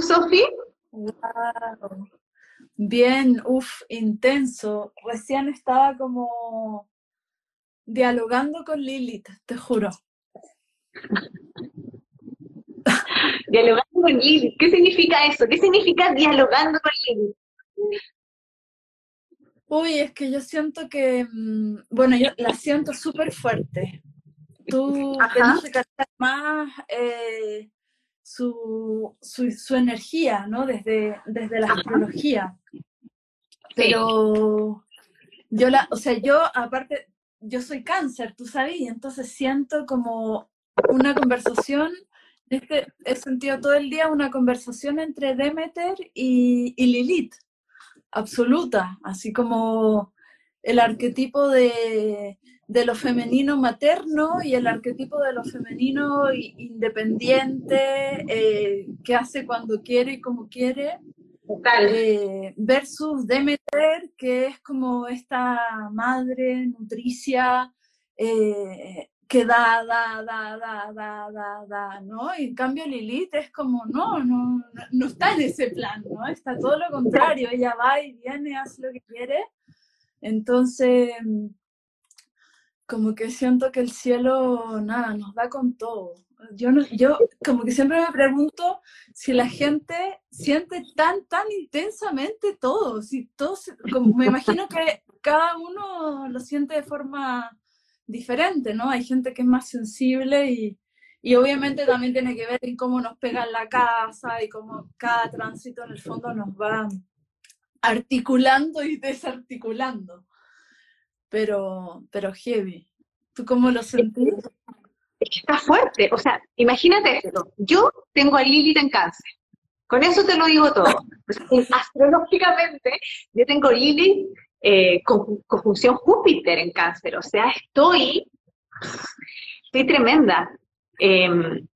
tú, Sofi? Bien, uff, intenso. Recién estaba como dialogando con Lilith, te juro. dialogando con Lilith, ¿qué significa eso? ¿Qué significa dialogando con Lilith? Uy, es que yo siento que, mm, bueno, yo la siento súper fuerte. Tú tienes que captar más eh, su, su, energía, ¿no? Desde, desde la astrología. Pero yo la, o sea, yo aparte, yo soy cáncer, tú sabes, y entonces siento como una conversación, este, he sentido todo el día una conversación entre Demeter y, y Lilith absoluta, así como el arquetipo de, lo femenino materno y el arquetipo de lo femenino independiente, eh, que hace cuando quiere y como quiere, eh, versus Demeter, que es como esta madre nutricia, eh, que da, da, da, da, da, da, da, ¿no? Y en cambio Lilith es como, no, no, no está en ese plan, ¿no? Está todo lo contrario, ella va y viene, hace lo que quiere. Entonces, como que siento que el cielo, nada, nos da con todo. Yo, no, yo como que siempre me pregunto si la gente siente tan, tan intensamente todo. Si todos, me imagino que cada uno lo siente de forma diferente, ¿no? Hay gente que es más sensible y, y obviamente también tiene que ver en cómo nos pega en la casa y cómo cada tránsito en el fondo nos va articulando y desarticulando. Pero, pero heavy. ¿Tú cómo lo sentís? Es que está fuerte. O sea, imagínate esto. Yo tengo a Lilith en cáncer. Con eso te lo digo todo. astrológicamente, yo tengo Lilith eh, conjunción Júpiter en cáncer, o sea, estoy, estoy tremenda. Em,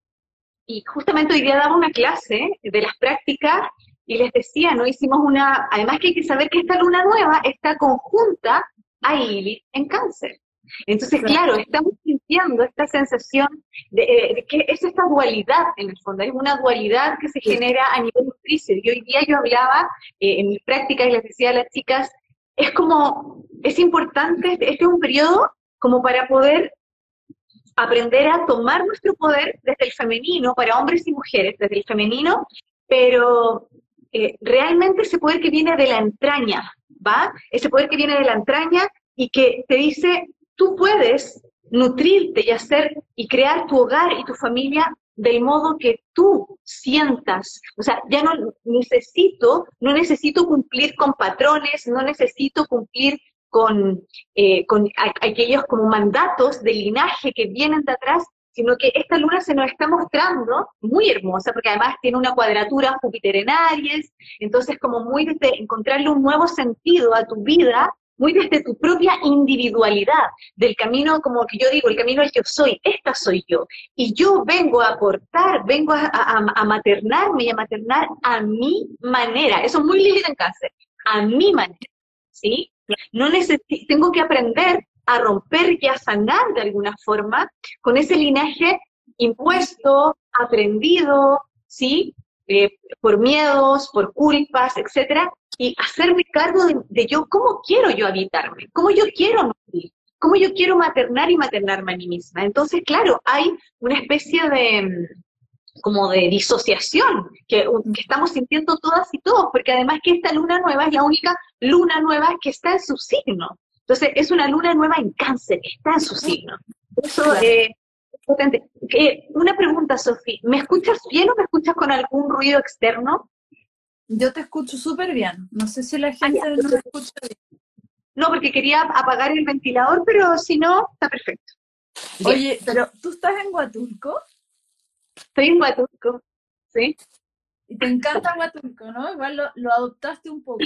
y justamente hoy día daba una clase de las prácticas y les decía, ¿no? Hicimos una, además que hay que saber que esta luna nueva está conjunta a en cáncer. Entonces, claro, estamos sintiendo esta sensación eh, de, que es esta dualidad en el fondo, es una dualidad que se genera a nivel nutricio. Y hoy día yo hablaba eh, en mis prácticas y les decía a las chicas, es como, es importante, este, este es un periodo como para poder aprender a tomar nuestro poder desde el femenino, para hombres y mujeres, desde el femenino, pero eh, realmente ese poder que viene de la entraña, ¿va? Ese poder que viene de la entraña y que te dice, tú puedes nutrirte y hacer y crear tu hogar y tu familia del modo que tú sientas. O sea, ya no necesito, no necesito cumplir con patrones, no necesito cumplir con, eh, con aquellos como mandatos de linaje que vienen de atrás, sino que esta luna se nos está mostrando muy hermosa, porque además tiene una cuadratura Júpiter en Aries, entonces como muy desde encontrarle un nuevo sentido a tu vida, muy desde tu propia individualidad, del camino, como que yo digo, el camino del yo soy, esta soy yo. Y yo vengo a aportar, vengo a, maternarme y a maternar a mi manera. Eso es muy lícito en cáncer, a mi manera. ¿Sí? No tengo que aprender a romper y a sanar de alguna forma con ese linaje impuesto, aprendido, ¿sí? Eh, por miedos, por culpas, etcétera, y hacerme cargo de, yo, cómo quiero yo habitarme, cómo yo quiero vivir, cómo yo quiero maternar y maternarme a mí misma. Entonces, claro, hay una especie de como de disociación que, que, estamos sintiendo todas y todos, porque además que esta luna nueva es la única luna nueva que está en su signo. Entonces, es una luna nueva en cáncer, está en su signo. Eso eh, es potente. Eh, una pregunta, Sofía, ¿me escuchas bien o me escuchas con algún ruido externo? Yo te escucho súper bien. No sé si la ah, gente no me escucha bien. No, porque quería apagar el ventilador, pero si no, está perfecto. Oye, pero ¿tú estás en Huatulco? Estoy en Huatulco, sí. Y te encanta Huatulco, ¿no? Igual lo, adoptaste un poco.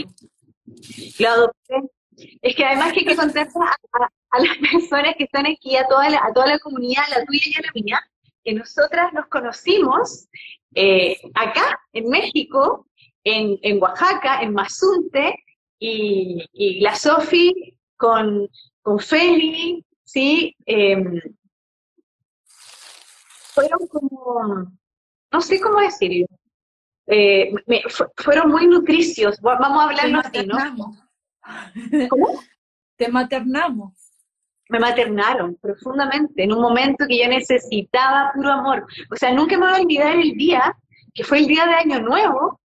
Lo adopté. Es que además que hay que contar a, las personas que están aquí, a toda, la, a toda la comunidad, la tuya y a la mía, que nosotras nos conocimos eh, acá, en México, en, Oaxaca, en Mazunte, y, la Sofi con, con Feli, ¿sí? Em, fueron como, no sé cómo decirlo, eh, fueron muy nutricios. Vamos a hablarlo así, ¿no? ¿Cómo? Te maternamos. Me maternaron profundamente en un momento que yo necesitaba puro amor. O sea, nunca me voy a olvidar el día, que fue el día de Año Nuevo,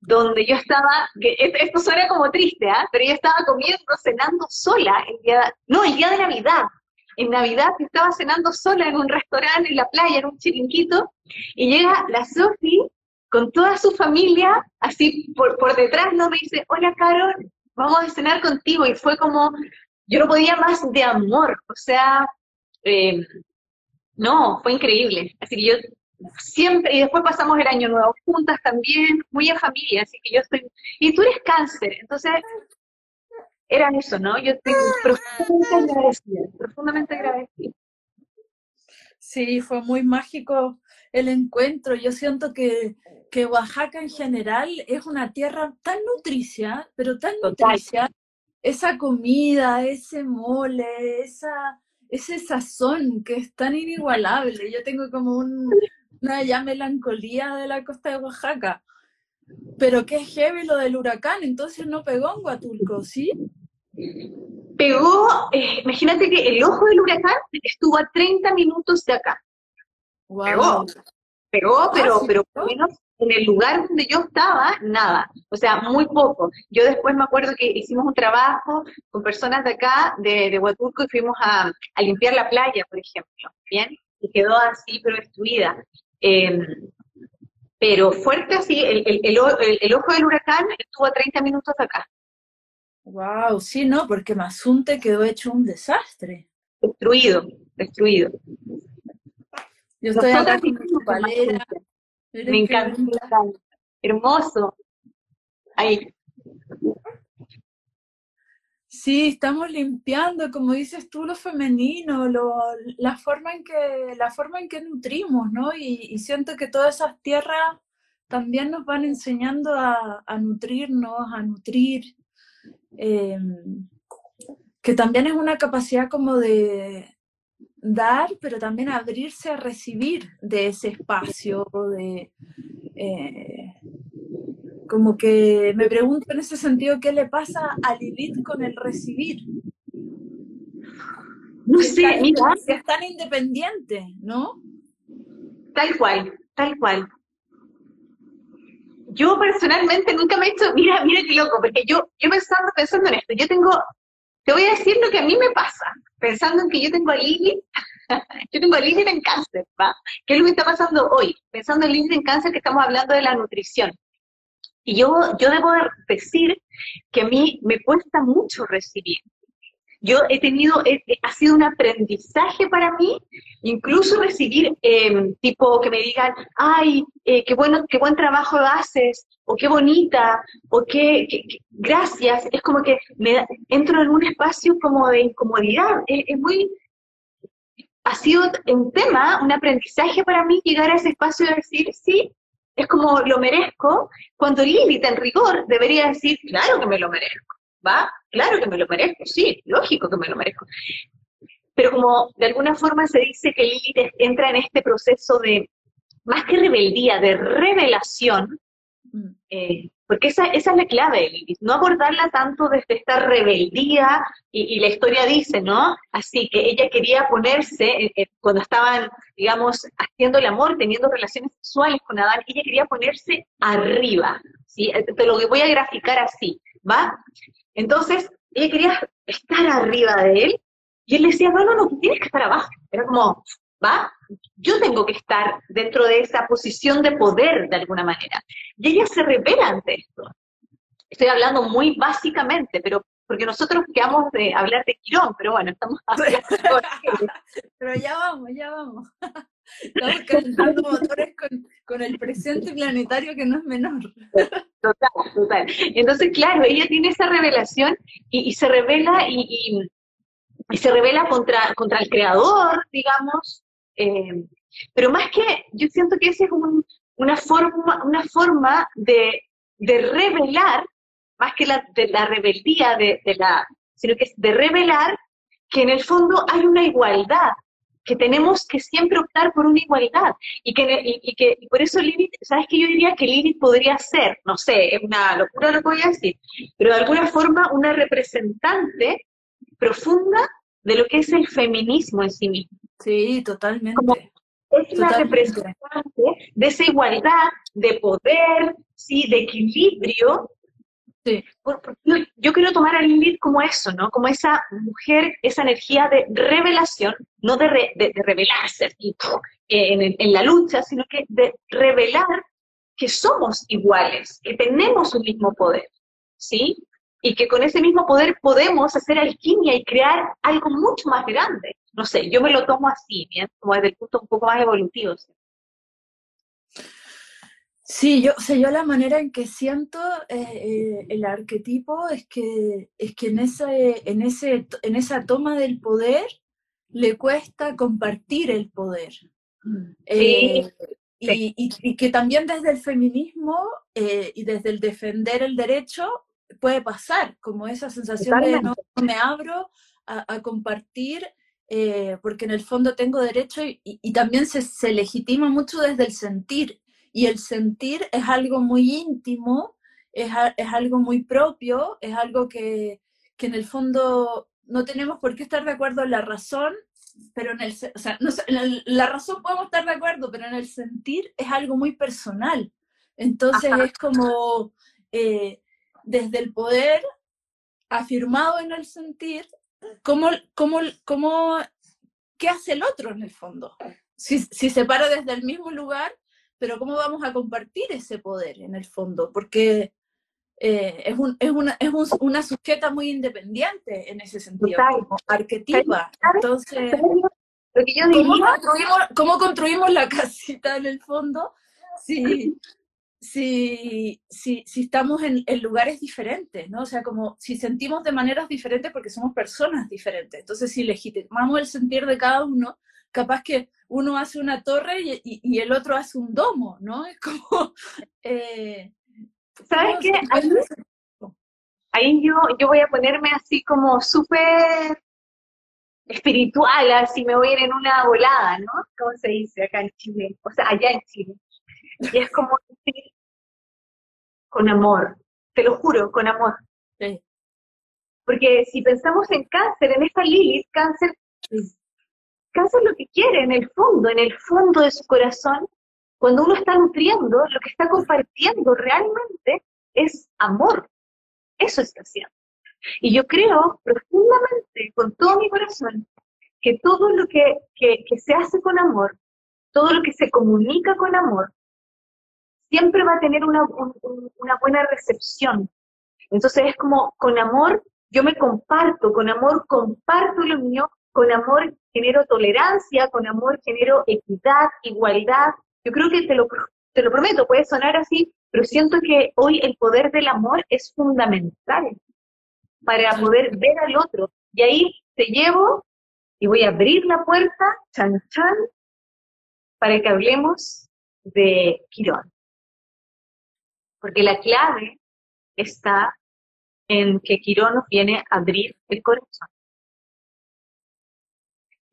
donde yo estaba, que esto suena como triste, ¿ah? pero yo estaba comiendo, cenando sola, el día, no, el día de Navidad. En Navidad estaba cenando sola en un restaurante en la playa, en un chiringuito, y llega la Sofi con toda su familia, así por, por detrás, ¿no? Me dice, hola Carol, vamos a cenar contigo. Y fue como, yo no podía más de amor, o sea, eh, no, fue increíble. Así que yo siempre, y después pasamos el año nuevo juntas también, muy en familia, así que yo estoy, y tú eres cáncer, entonces era eso, ¿no? Yo estoy profundamente agradecida, profundamente agradecida. Sí, fue muy mágico el encuentro. Yo siento que, que Oaxaca en general es una tierra tan nutricia, pero tan nutricia. Esa comida, ese mole, esa, ese sazón que es tan inigualable. Yo tengo como una ya melancolía de la costa de Oaxaca. Pero qué heavy lo del huracán, entonces no pegó en Huatulco, ¿sí? Pegó, eh, imagínate que el ojo del huracán estuvo a 30 minutos de acá. Pegó, pegó, ah, pero, pero por menos en el lugar donde yo estaba, nada, o sea, muy poco. Yo después me acuerdo que hicimos un trabajo con personas de acá, de, de Huatulco, y fuimos a, limpiar la playa, por ejemplo, ¿bien? Y quedó así, pero destruida. Em, pero fuerte así, el, el, el, ojo del huracán estuvo a 30 minutos de acá. Wow, sí, no, porque Mazunte quedó hecho un desastre. Destruido, destruido. Yo estoy acá con palera. Me encanta, hermoso. Ahí. Sí, estamos limpiando, como dices tú, lo femenino, lo, la, forma en que, la forma en que nutrimos, ¿no? Y, siento que todas esas tierras también nos van enseñando a, nutrirnos, a nutrir, em, que también es una capacidad como de, dar, pero también abrirse a recibir de ese espacio, de eh, como que me pregunto en ese sentido qué le pasa a Lilith con el recibir. No sé, mira. Es tan independiente, ¿no? Tal cual, tal cual. Yo personalmente nunca me he hecho, mira, mira qué loco, porque yo, yo pensando, pensando en esto, yo tengo, te voy a decir lo que a mí me pasa pensando en que yo tengo a Lili, yo tengo a Lili en cáncer, ¿va? ¿Qué es lo que está pasando hoy? Pensando en Lili en cáncer, que estamos hablando de la nutrición. Y yo, yo debo decir que a mí me cuesta mucho recibir. Yo he tenido, ha sido un aprendizaje para mí, incluso recibir, em, tipo, que me digan, ay, eh, qué, bueno, qué buen trabajo haces, o qué bonita, o qué, gracias, es como que me entro en un espacio como de incomodidad, es, muy, ha sido un tema, un aprendizaje para mí llegar a ese espacio de decir, sí, es como lo merezco, cuando Lilith en rigor debería decir, claro que me lo merezco, ¿va? Claro que me lo merezco, sí, lógico que me lo merezco. Pero como de alguna forma se dice que Lilith entra en este proceso de, más que rebeldía, de revelación, Mm. Eh, porque esa, esa, es la clave de Lilith, no abordarla tanto desde esta rebeldía, y, la historia dice, ¿no? Así que ella quería ponerse, eh, eh, cuando estaban, digamos, haciendo el amor, teniendo relaciones sexuales con Adán, ella quería ponerse arriba, ¿sí? Te lo voy a graficar así, ¿va? Entonces, ella quería estar arriba de él, y él decía, no, no, no, tienes que estar abajo. Era como, ¿va? Yo tengo que estar dentro de esa posición de poder de alguna manera. Y ella se revela ante esto. Estoy hablando muy básicamente, pero porque nosotros quedamos de hablar de Quirón, pero bueno, estamos hablando Pero ya vamos, ya vamos. Estamos calentando motores con, el presente planetario que no es menor. Total, total. Entonces, claro, ella tiene esa revelación y, se revela y, y, se revela contra, contra el creador, digamos, eh, pero más que, yo siento que esa es una forma, una forma de, revelar, más que la, de la rebeldía, de, la, sino que es de revelar que en el fondo hay una igualdad, que tenemos que siempre optar por una igualdad y que, y, que por eso Lilith, ¿sabes qué yo diría que Lilith podría ser? No sé, es una locura lo que voy a decir, pero de alguna forma una representante profunda de lo que es el feminismo en sí mismo. Sí, totalmente. es la representante de esa igualdad, de poder, ¿sí? de equilibrio. Sí. Yo, quiero tomar a Lilith como eso, ¿no? Como esa mujer, esa energía de revelación, no de, de, revelarse tipo, en, en la lucha, sino que de revelar que somos iguales, que tenemos un mismo poder, ¿sí? y que con ese mismo poder podemos hacer alquimia y crear algo mucho más grande. No sé, yo me lo tomo así, bien, como desde el punto un poco más evolutivo. Yo, o sea, yo la manera en que siento eh, eh, el arquetipo es que, es que en, ese, en, ese, en esa toma del poder le cuesta compartir el poder. Mm. Eh, y, y, que también desde el feminismo y desde el defender el derecho puede pasar, como esa sensación de no, me abro a, compartir, eh, porque en el fondo tengo derecho y, también se, legitima mucho desde el sentir. Y el sentir es algo muy íntimo, es, es algo muy propio, es algo que, que, en el fondo no tenemos por qué estar de acuerdo en la razón, pero en el, o sea, no, en la razón podemos estar de acuerdo, pero en el sentir es algo muy personal. Entonces es como, eh, desde el poder afirmado en el sentir, ¿cómo, cómo, cómo, qué hace el otro en el fondo? Si, si se para desde el mismo lugar, pero ¿cómo vamos a compartir ese poder en el fondo? Porque eh, es, un, es, una, es una sujeta muy independiente en ese sentido, como arquetipa. Entonces, ¿cómo, construimos, ¿cómo construimos la casita en el fondo? Si, si, si, si estamos en, lugares diferentes, ¿no? O sea, como si sentimos de maneras diferentes porque somos personas diferentes. Entonces, si legitimamos el sentir de cada uno, capaz que uno hace una torre y, el otro hace un domo, ¿no? Es como... Eh, ¿Sabes qué? Ahí, yo, yo voy a ponerme así como súper espiritual, así me voy a ir en una volada, ¿no? ¿Cómo se dice acá en Chile? O sea, allá en Chile. Y es como decir, con amor, te lo juro, con amor. Porque si pensamos en cáncer, en esta Lilith, cáncer, cáncer lo que quiere en el fondo, en el fondo de su corazón, cuando uno está nutriendo, lo que está compartiendo realmente es amor. Eso está haciendo. Y yo creo profundamente, con todo mi corazón, que todo lo que, que se hace con amor, todo lo que se comunica con amor, siempre va a tener una, una buena recepción. Entonces es como con amor yo me comparto, con amor comparto lo mío, con amor genero tolerancia, con amor genero equidad, igualdad. Yo creo que te lo, te lo prometo, puede sonar así, pero siento que hoy el poder del amor es fundamental para poder ver al otro. Y ahí te llevo y voy a abrir la puerta, chan chan, para que hablemos de Quirón. Porque la clave está en que Quirón nos viene a abrir el corazón.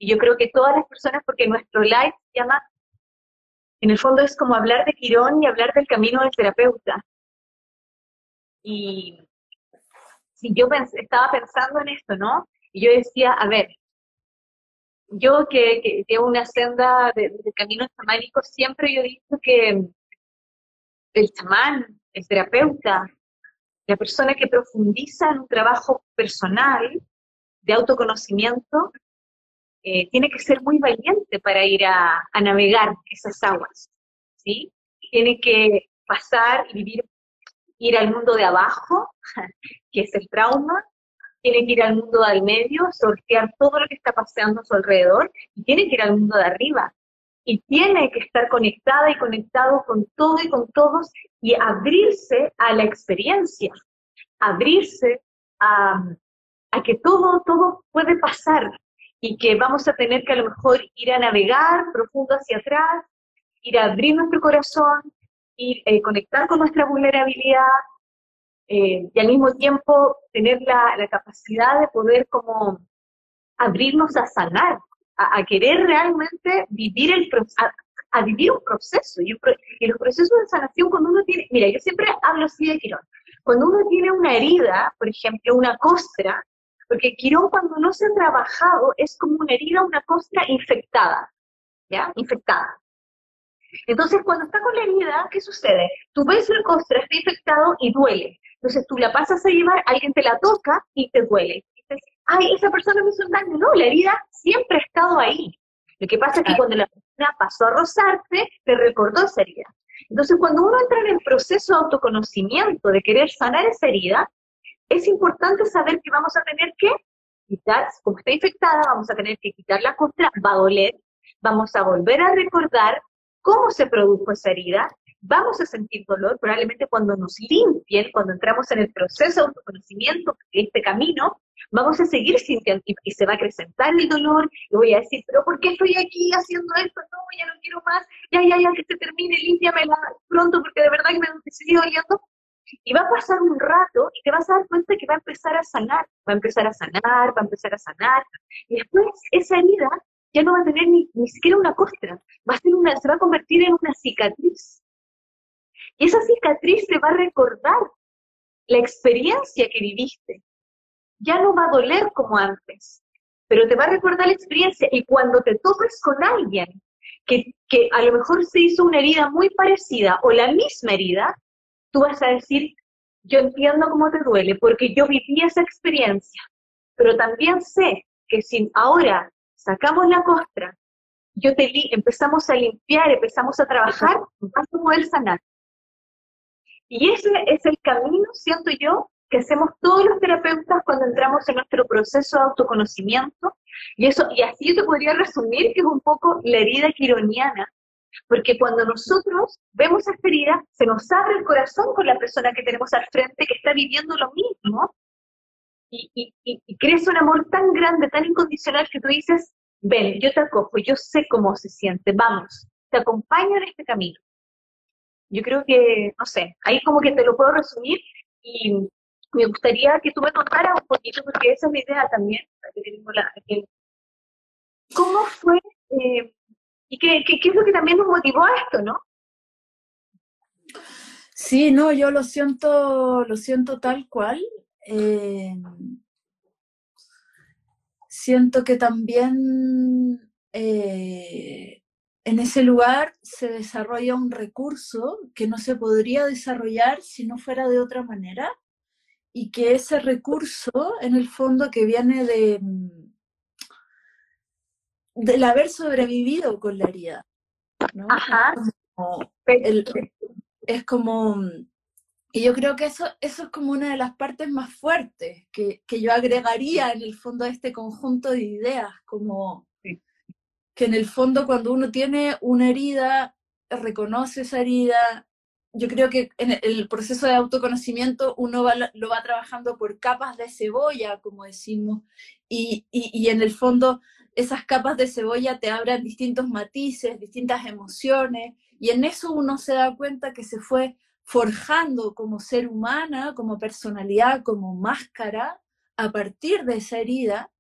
Y yo creo que todas las personas, porque nuestro live se llama, en el fondo es como hablar de Quirón y hablar del camino del terapeuta. Y yo estaba pensando en esto, ¿no? Y yo decía, a ver, yo que, que llevo una senda de, de caminos chamánicos, siempre yo he dicho que el chamán, el terapeuta, la persona que profundiza en un trabajo personal de autoconocimiento, eh, tiene que ser muy valiente para ir a, navegar esas aguas, ¿sí? Tiene que pasar y vivir, ir al mundo de abajo, que es el trauma, tiene que ir al mundo del medio, sortear todo lo que está pasando a su alrededor, y tiene que ir al mundo de arriba, y tiene que estar conectada y conectado con todo y con todos y abrirse a la experiencia, abrirse a, que todo, todo puede pasar y que vamos a tener que a lo mejor ir a navegar profundo hacia atrás, ir a abrir nuestro corazón, ir eh, conectar con nuestra vulnerabilidad eh, y al mismo tiempo tener la, la capacidad de poder como abrirnos a sanar a, querer realmente vivir el a, vivir un proceso. Y, y, los procesos de sanación, cuando uno tiene, mira, yo siempre hablo así de Quirón, cuando uno tiene una herida, por ejemplo, una costra, porque Quirón cuando no se ha trabajado es como una herida, una costra infectada, ¿ya? Infectada. Entonces, cuando está con la herida, ¿qué sucede? Tú ves la costra, está infectado y duele. Entonces, tú la pasas a llevar, alguien te la toca y te duele. dices, ay, esa persona me hizo un daño. No, la herida siempre ha estado ahí. Lo que pasa es que cuando la persona pasó a rozarte, te recordó esa herida. Entonces, cuando uno entra en el proceso de autoconocimiento, de querer sanar esa herida, es importante saber que vamos a tener que quitar, como está infectada, vamos a tener que quitar la costra, va a doler, vamos a volver a recordar cómo se produjo esa herida, vamos a sentir dolor, probablemente cuando nos limpien, cuando entramos en el proceso de autoconocimiento, este camino, vamos a seguir sintiendo y, se va a acrecentar el dolor, y voy a decir, pero ¿por qué estoy aquí haciendo esto? No, ya no quiero más, ya, ya, ya, que se termine, límpiamela pronto, porque de verdad que me sigue doliendo. Y va a pasar un rato y te vas a dar cuenta que va a empezar a sanar, va a empezar a sanar, va a empezar a sanar, y después esa herida ya no va a tener ni, ni siquiera una costra, va a ser una, se va a convertir en una cicatriz. Y esa cicatriz te va a recordar la experiencia que viviste. Ya no va a doler como antes, pero te va a recordar la experiencia. Y cuando te topes con alguien que, que a lo mejor se hizo una herida muy parecida o la misma herida, tú vas a decir, yo entiendo cómo te duele, porque yo viví esa experiencia, pero también sé que si ahora sacamos la costra, yo te empezamos a limpiar, empezamos a trabajar, vas a poder sanar. Y ese es el camino, siento yo, que hacemos todos los terapeutas cuando entramos en nuestro proceso de autoconocimiento. Y eso, y así yo te podría resumir que es un poco la herida quironiana, porque cuando nosotros vemos esta herida, se nos abre el corazón con la persona que tenemos al frente que está viviendo lo mismo, y, y, y, crees un amor tan grande, tan incondicional que tú dices, ven, yo te acojo, yo sé cómo se siente, vamos, te acompaño en este camino. Yo creo que, no sé, ahí como que te lo puedo resumir y me gustaría que tú me contaras un poquito, porque esa es mi idea también, ¿cómo fue eh, y qué, qué, es lo que también nos motivó a esto, no? Sí, no, yo lo siento, lo siento tal cual. Eh, siento que también eh, en ese lugar se desarrolla un recurso que no se podría desarrollar si no fuera de otra manera y que ese recurso, en el fondo, que viene de del haber sobrevivido con la herida. Ajá. es como y yo creo que eso, eso es como una de las partes más fuertes que, que yo agregaría en el fondo a este conjunto de ideas, como que en el fondo cuando uno tiene una herida, reconoce esa herida, yo creo que en el proceso de autoconocimiento uno lo va trabajando por capas de cebolla, como decimos, y, y, y, en el fondo esas capas de cebolla te abren distintos matices, distintas emociones, y en eso uno se da cuenta que se fue forjando como ser humana, como personalidad, como máscara, a partir de esa herida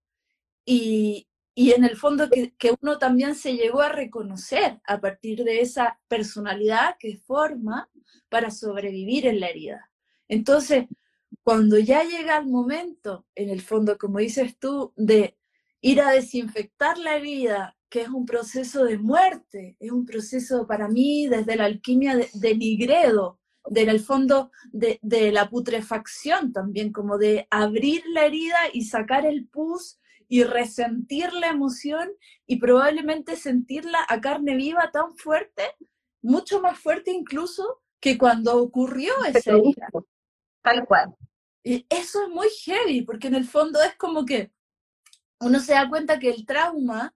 y, en el fondo que, que, uno también se llegó a reconocer a partir de esa personalidad que forma para sobrevivir en la herida. Entonces, cuando ya llega el momento, en el fondo, como dices tú, de ir a desinfectar la herida, que es un proceso de muerte, es un proceso para mí desde la alquimia de, de Nigredo, del el fondo de, la putrefacción también, como de abrir la herida y sacar el pus y resentir la emoción y probablemente sentirla a carne viva tan fuerte, mucho más fuerte incluso que cuando ocurrió esa herida. Tal cual. Y eso es muy heavy, porque en el fondo es como que uno se da cuenta que el trauma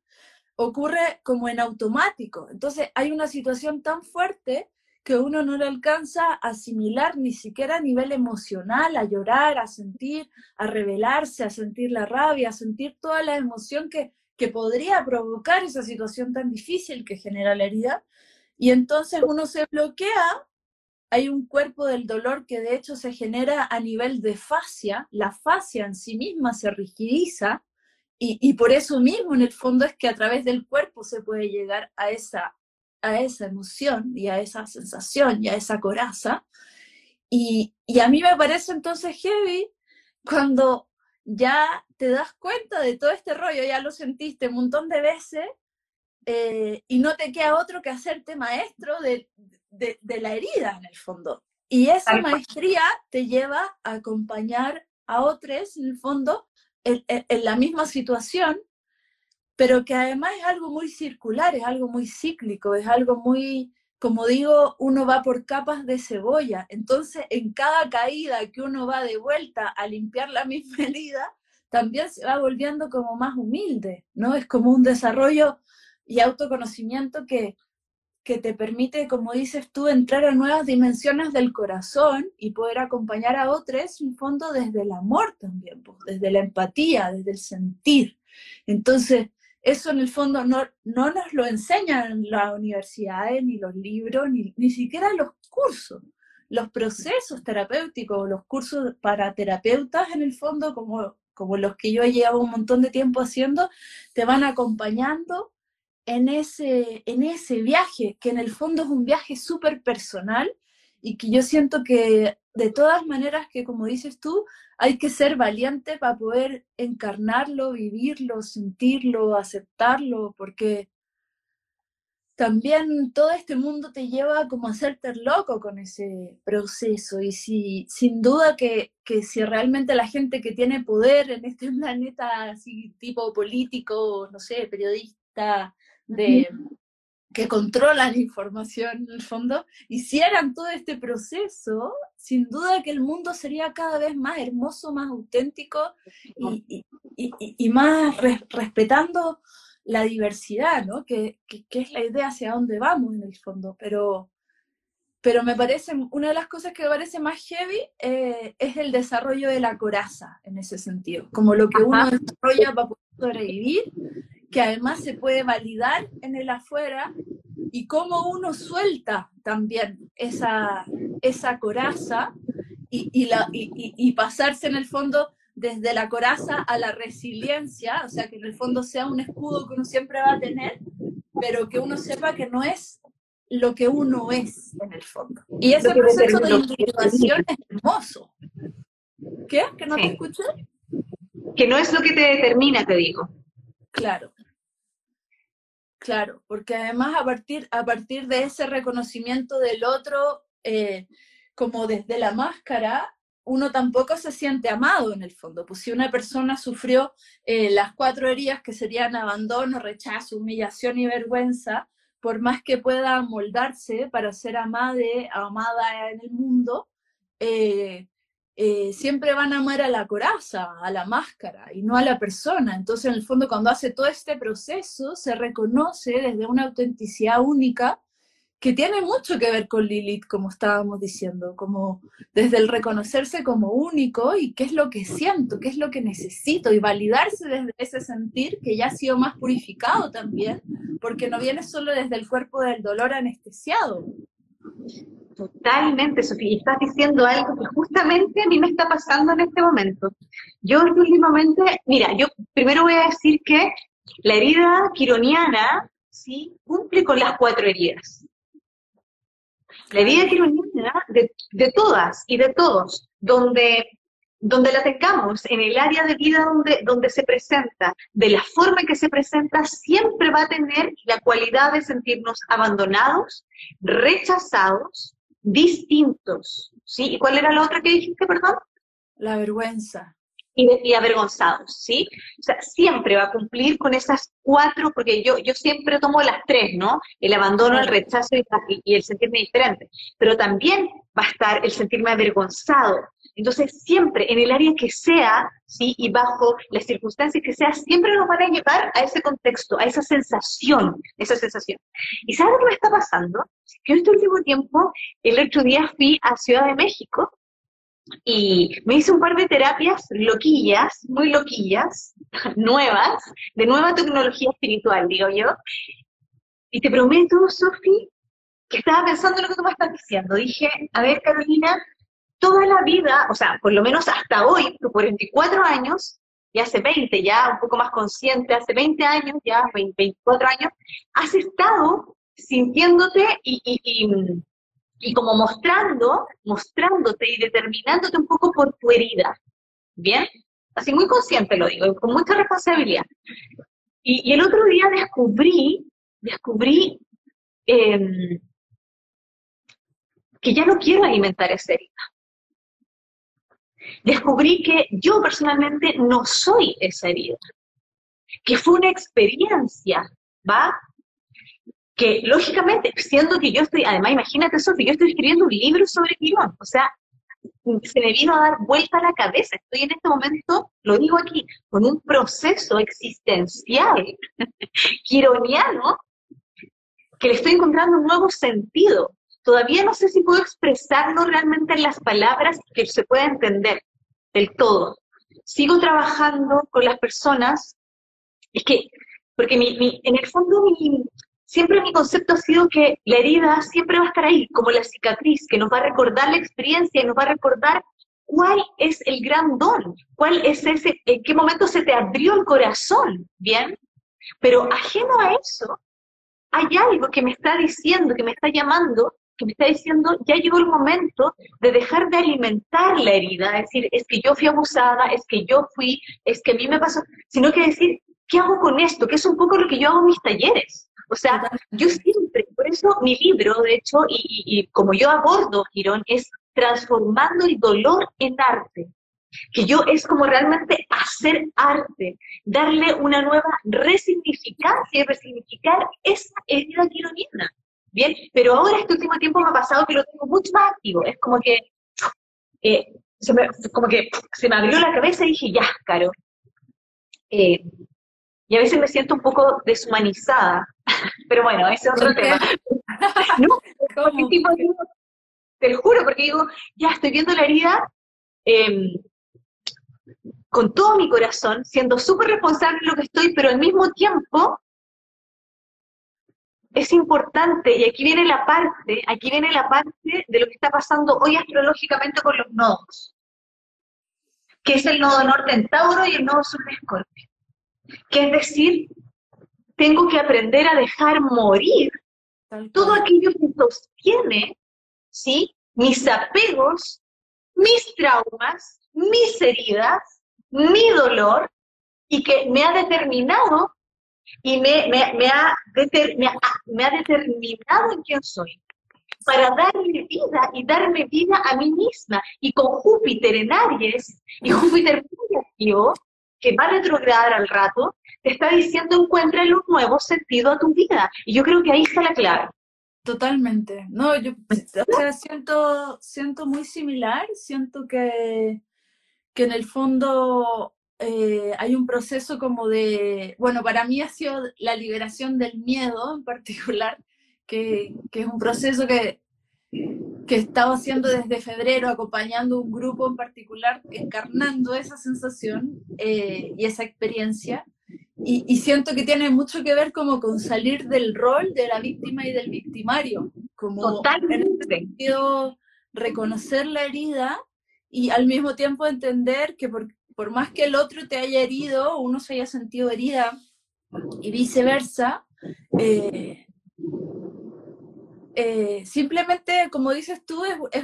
ocurre como en automático. Entonces hay una situación tan fuerte que uno no le alcanza a asimilar ni siquiera a nivel emocional, a llorar, a sentir, a revelarse, a sentir la rabia, a sentir toda la emoción que, que podría provocar esa situación tan difícil que genera la herida. Y entonces uno se bloquea, hay un cuerpo del dolor que de hecho se genera a nivel de fascia, la fascia en sí misma se rigidiza y, por eso mismo, en el fondo, es que a través del cuerpo se puede llegar a esa, a esa emoción y a esa sensación y a esa coraza. Y, y a mí me parece entonces heavy cuando ya te das cuenta de todo este rollo, ya lo sentiste un montón de veces eh, y no te queda otro que hacerte maestro de, de, de la herida en el fondo. Y esa maestría te lleva a acompañar a otros, en el fondo, en, la misma situación, pero que además es algo muy circular, es algo muy cíclico, es algo muy, como digo, uno va por capas de cebolla. Entonces, en cada caída que uno va de vuelta a limpiar la misma herida, también se va volviendo como más humilde, ¿no? Es como un desarrollo y autoconocimiento que, que te permite, como dices tú, entrar a nuevas dimensiones del corazón y poder acompañar a otros, en fondo, desde el amor también, pues, desde la empatía, desde el sentir. Entonces, eso en el fondo no, no nos lo enseñan las universidades, ni los libros, ni, ni siquiera los cursos. Los procesos terapéuticos, los cursos para terapeutas, en el fondo, como, como los que yo he llevado un montón de tiempo haciendo, te van acompañando en ese, en ese viaje, que en el fondo es un viaje súper personal y que yo siento que de todas maneras que como dices tú, hay que ser valiente para poder encarnarlo, vivirlo, sentirlo, aceptarlo, porque también todo este mundo te lleva como a hacerte loco con ese proceso. Y si, sin duda que, que, si realmente la gente que tiene poder en este planeta así tipo político, no sé, periodista, de, que controlan la información en el fondo, hicieran todo este proceso, sin duda que el mundo sería cada vez más hermoso, más auténtico y, y, más respetando la diversidad, ¿no? Que, que, es la idea hacia dónde vamos en el fondo. Pero, pero me parece, una de las cosas que me parece más heavy eh, es el desarrollo de la coraza en ese sentido, como lo que uno desarrolla para poder sobrevivir que además se puede validar en el afuera y cómo uno suelta también esa, esa coraza y, y, la, y, y, pasarse en el fondo desde la coraza a la resiliencia, o sea, que en el fondo sea un escudo que uno siempre va a tener, pero que uno sepa que no es lo que uno es en el fondo. Y ese proceso de individuación es hermoso. ¿Qué? ¿Que no te escuché? Que no es lo que te determina, te digo. Claro. Claro, porque además a partir, a partir de ese reconocimiento del otro, eh, como desde la máscara, uno tampoco se siente amado en el fondo. Pues si una persona sufrió eh, las cuatro heridas que serían abandono, rechazo, humillación y vergüenza, por más que pueda moldarse para ser amada, amada en el mundo, eh, eh, siempre van a amar a la coraza, a la máscara y no a la persona. Entonces, en el fondo, cuando hace todo este proceso, se reconoce desde una autenticidad única que tiene mucho que ver con Lilith, como estábamos diciendo, como desde el reconocerse como único y qué es lo que siento, qué es lo que necesito y validarse desde ese sentir que ya ha sido más purificado también, porque no viene solo desde el cuerpo del dolor anestesiado, Totalmente, Sofía. estás diciendo algo que justamente a mí me está pasando en este momento. Yo últimamente, mira, yo primero voy a decir que la herida quironiana, sí, cumple con las cuatro heridas. La herida quironiana de, de todas y de todos, donde donde la tengamos, en el área de vida donde, donde se presenta, de la forma en que se presenta, siempre va a tener la cualidad de sentirnos abandonados, rechazados, distintos. ¿Sí? ¿Y cuál era la otra que dijiste, perdón? La vergüenza. Y, y, avergonzados, ¿sí? O sea, siempre va a cumplir con esas cuatro, porque yo, yo siempre tomo las tres, ¿no? El abandono, el rechazo y, y el sentirme diferente. Pero también va a estar el sentirme avergonzado, entonces, siempre, en el área que sea, ¿sí? y bajo las circunstancias que sea, siempre nos van a llevar a ese contexto, a esa sensación, esa sensación. ¿Y sabes lo que me está pasando? Que este último tiempo, el otro día fui a Ciudad de México y me hice un par de terapias loquillas, muy loquillas, nuevas, de nueva tecnología espiritual, digo yo. Y te prometo, Sofi, que estaba pensando en lo que tú me estás diciendo. Dije, a ver, Carolina, toda la vida, o sea, por lo menos hasta hoy, por 24 años, y hace 20, ya un poco más consciente, hace 20 años, ya 24 años, has estado sintiéndote y, y, y, como mostrando, mostrándote y determinándote un poco por tu herida. ¿Bien? Así muy consciente lo digo, con mucha responsabilidad. Y, el otro día descubrí, descubrí em, que ya no quiero alimentar esa herida. Descubrí que yo personalmente no soy esa herida, que fue una experiencia, ¿va? Que lógicamente, siendo que yo estoy, además imagínate, que yo estoy escribiendo un libro sobre Quirón, o sea, se me vino a dar vuelta la cabeza. Estoy en este momento, lo digo aquí, con un proceso existencial, quironiano, que le estoy encontrando un nuevo sentido. Todavía no sé si puedo expresarlo realmente en las palabras que se pueda entender del todo. Sigo trabajando con las personas, es que, porque en el fondo siempre mi concepto ha sido que la herida siempre va a estar ahí, como la cicatriz, que nos va a recordar la experiencia y nos va a recordar cuál es el gran don, cuál es ese, en qué momento se te abrió el corazón, ¿bien? Pero ajeno a eso, hay algo que me está diciendo, que me está llamando, que me está diciendo, ya llegó el momento de dejar de alimentar la herida, decir, es que yo fui abusada, es que yo fui, es que a mí me pasó, sino que decir, ¿qué hago con esto? Que es un poco lo que yo hago en mis talleres. O sea, yo siempre, por eso mi libro, de hecho, y, como yo abordo, Girón, es transformando el dolor en arte que yo es como realmente hacer arte, darle una nueva resignificancia y resignificar esa herida quironiana. Bien, pero ahora este último tiempo me ha pasado que lo tengo mucho más activo. Es como que, eh, se me, como que se me abrió la cabeza y dije, ya, Caro. Eh, y a veces me siento un poco deshumanizada, pero bueno, ese es otro tema. no, te lo juro, porque digo, ya estoy viendo la herida em, con todo mi corazón, siendo súper responsable de lo que estoy, pero al mismo tiempo es importante, y aquí viene la parte, aquí viene la parte de lo que está pasando hoy astrológicamente con los nodos, que es el nodo norte en Tauro y el nodo sur en Escorpio. Que es decir, tengo que aprender a dejar morir todo aquello que sostiene, ¿sí? Mis apegos, mis traumas, mis heridas, mi dolor, y que me ha determinado y me, me, me, ha, me, ha, determinado en quién soy para darle vida y darme vida a mí misma. Y con Júpiter en Aries y Júpiter muy activo, que va a retrogradar al rato, te está diciendo encuentra un nuevo sentido a tu vida. Y yo creo que ahí está la clave. Totalmente. No, yo siento, siento muy similar, siento que, que en el fondo eh, hay un proceso como de, bueno, para mí ha sido la liberación del miedo en particular, que, que es un proceso que, que he estado haciendo desde febrero, acompañando un grupo en particular, encarnando esa sensación eh, y esa experiencia. Y, y, siento que tiene mucho que ver como con salir del rol de la víctima y del victimario, como Totalmente. en reconocer la herida y al mismo tiempo entender que por, por más que el otro te haya herido, uno se haya sentido herida y viceversa, eh, eh, simplemente, como dices tú, es,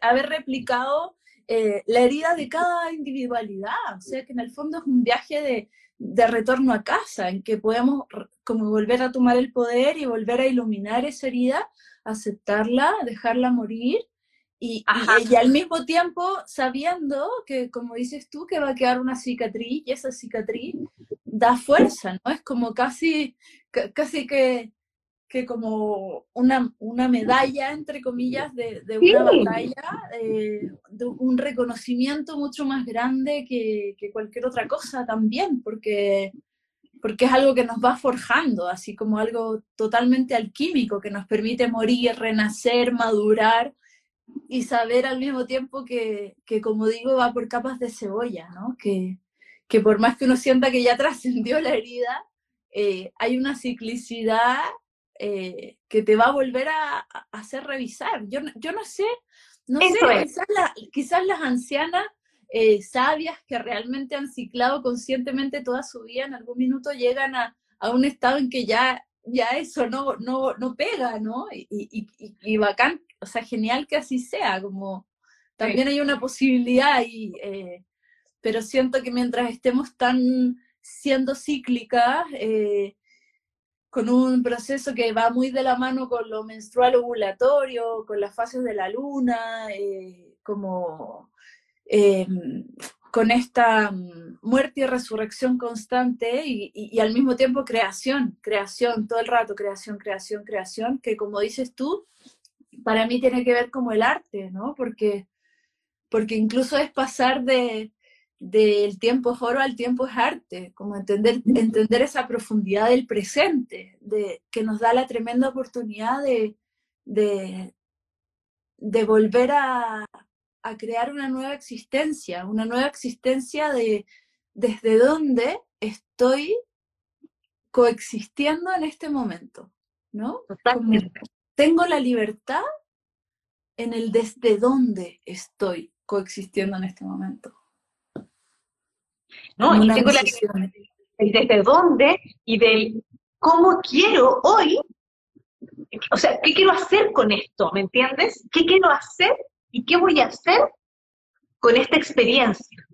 haber replicado eh, la herida de cada individualidad. O sea, que en el fondo es un viaje de, de, retorno a casa, en que podemos como volver a tomar el poder y volver a iluminar esa herida, aceptarla, dejarla morir y, y, al mismo tiempo sabiendo que, como dices tú, que va a quedar una cicatriz y esa cicatriz da fuerza, ¿no? Es como casi, casi que, que como una, una medalla, entre comillas, de, de una batalla, eh, de un reconocimiento mucho más grande que, que, cualquier otra cosa también, porque, porque es algo que nos va forjando, así como algo totalmente alquímico, que nos permite morir, renacer, madurar y saber al mismo tiempo que, que, como digo, va por capas de cebolla, ¿no? Que, que por más que uno sienta que ya trascendió la herida, eh, hay una ciclicidad eh, que te va a volver a, hacer revisar. Yo, yo no sé, no sé, quizás, quizás, las ancianas eh, sabias que realmente han ciclado conscientemente toda su vida, en algún minuto llegan a, a un estado en que ya, ya eso no, no, no pega, ¿no? Y, y, y, bacán, o sea, genial que así sea, como también hay una posibilidad, y, eh, pero siento que mientras estemos tan siendo cíclicas, eh, con un proceso que va muy de la mano con lo menstrual ovulatorio, con las fases de la luna, eh, como em, con esta mm, muerte y resurrección constante y, al mismo tiempo creación, creación, todo el rato, creación, creación, creación, que como dices tú, para mí tiene que ver como el arte, ¿no? Porque, porque incluso es pasar de, del tiempo es oro al tiempo es arte, como entender, entender esa profundidad del presente, de, que nos da la tremenda oportunidad de, de, volver a, crear una nueva existencia, una nueva existencia de desde dónde estoy coexistiendo en este momento, ¿no? tengo la libertad en el desde dónde estoy coexistiendo en este momento. ¿No? y tengo la desde dónde y del cómo quiero hoy, o sea, ¿qué quiero hacer con esto? ¿Me entiendes? ¿Qué quiero hacer y qué voy a hacer con esta experiencia?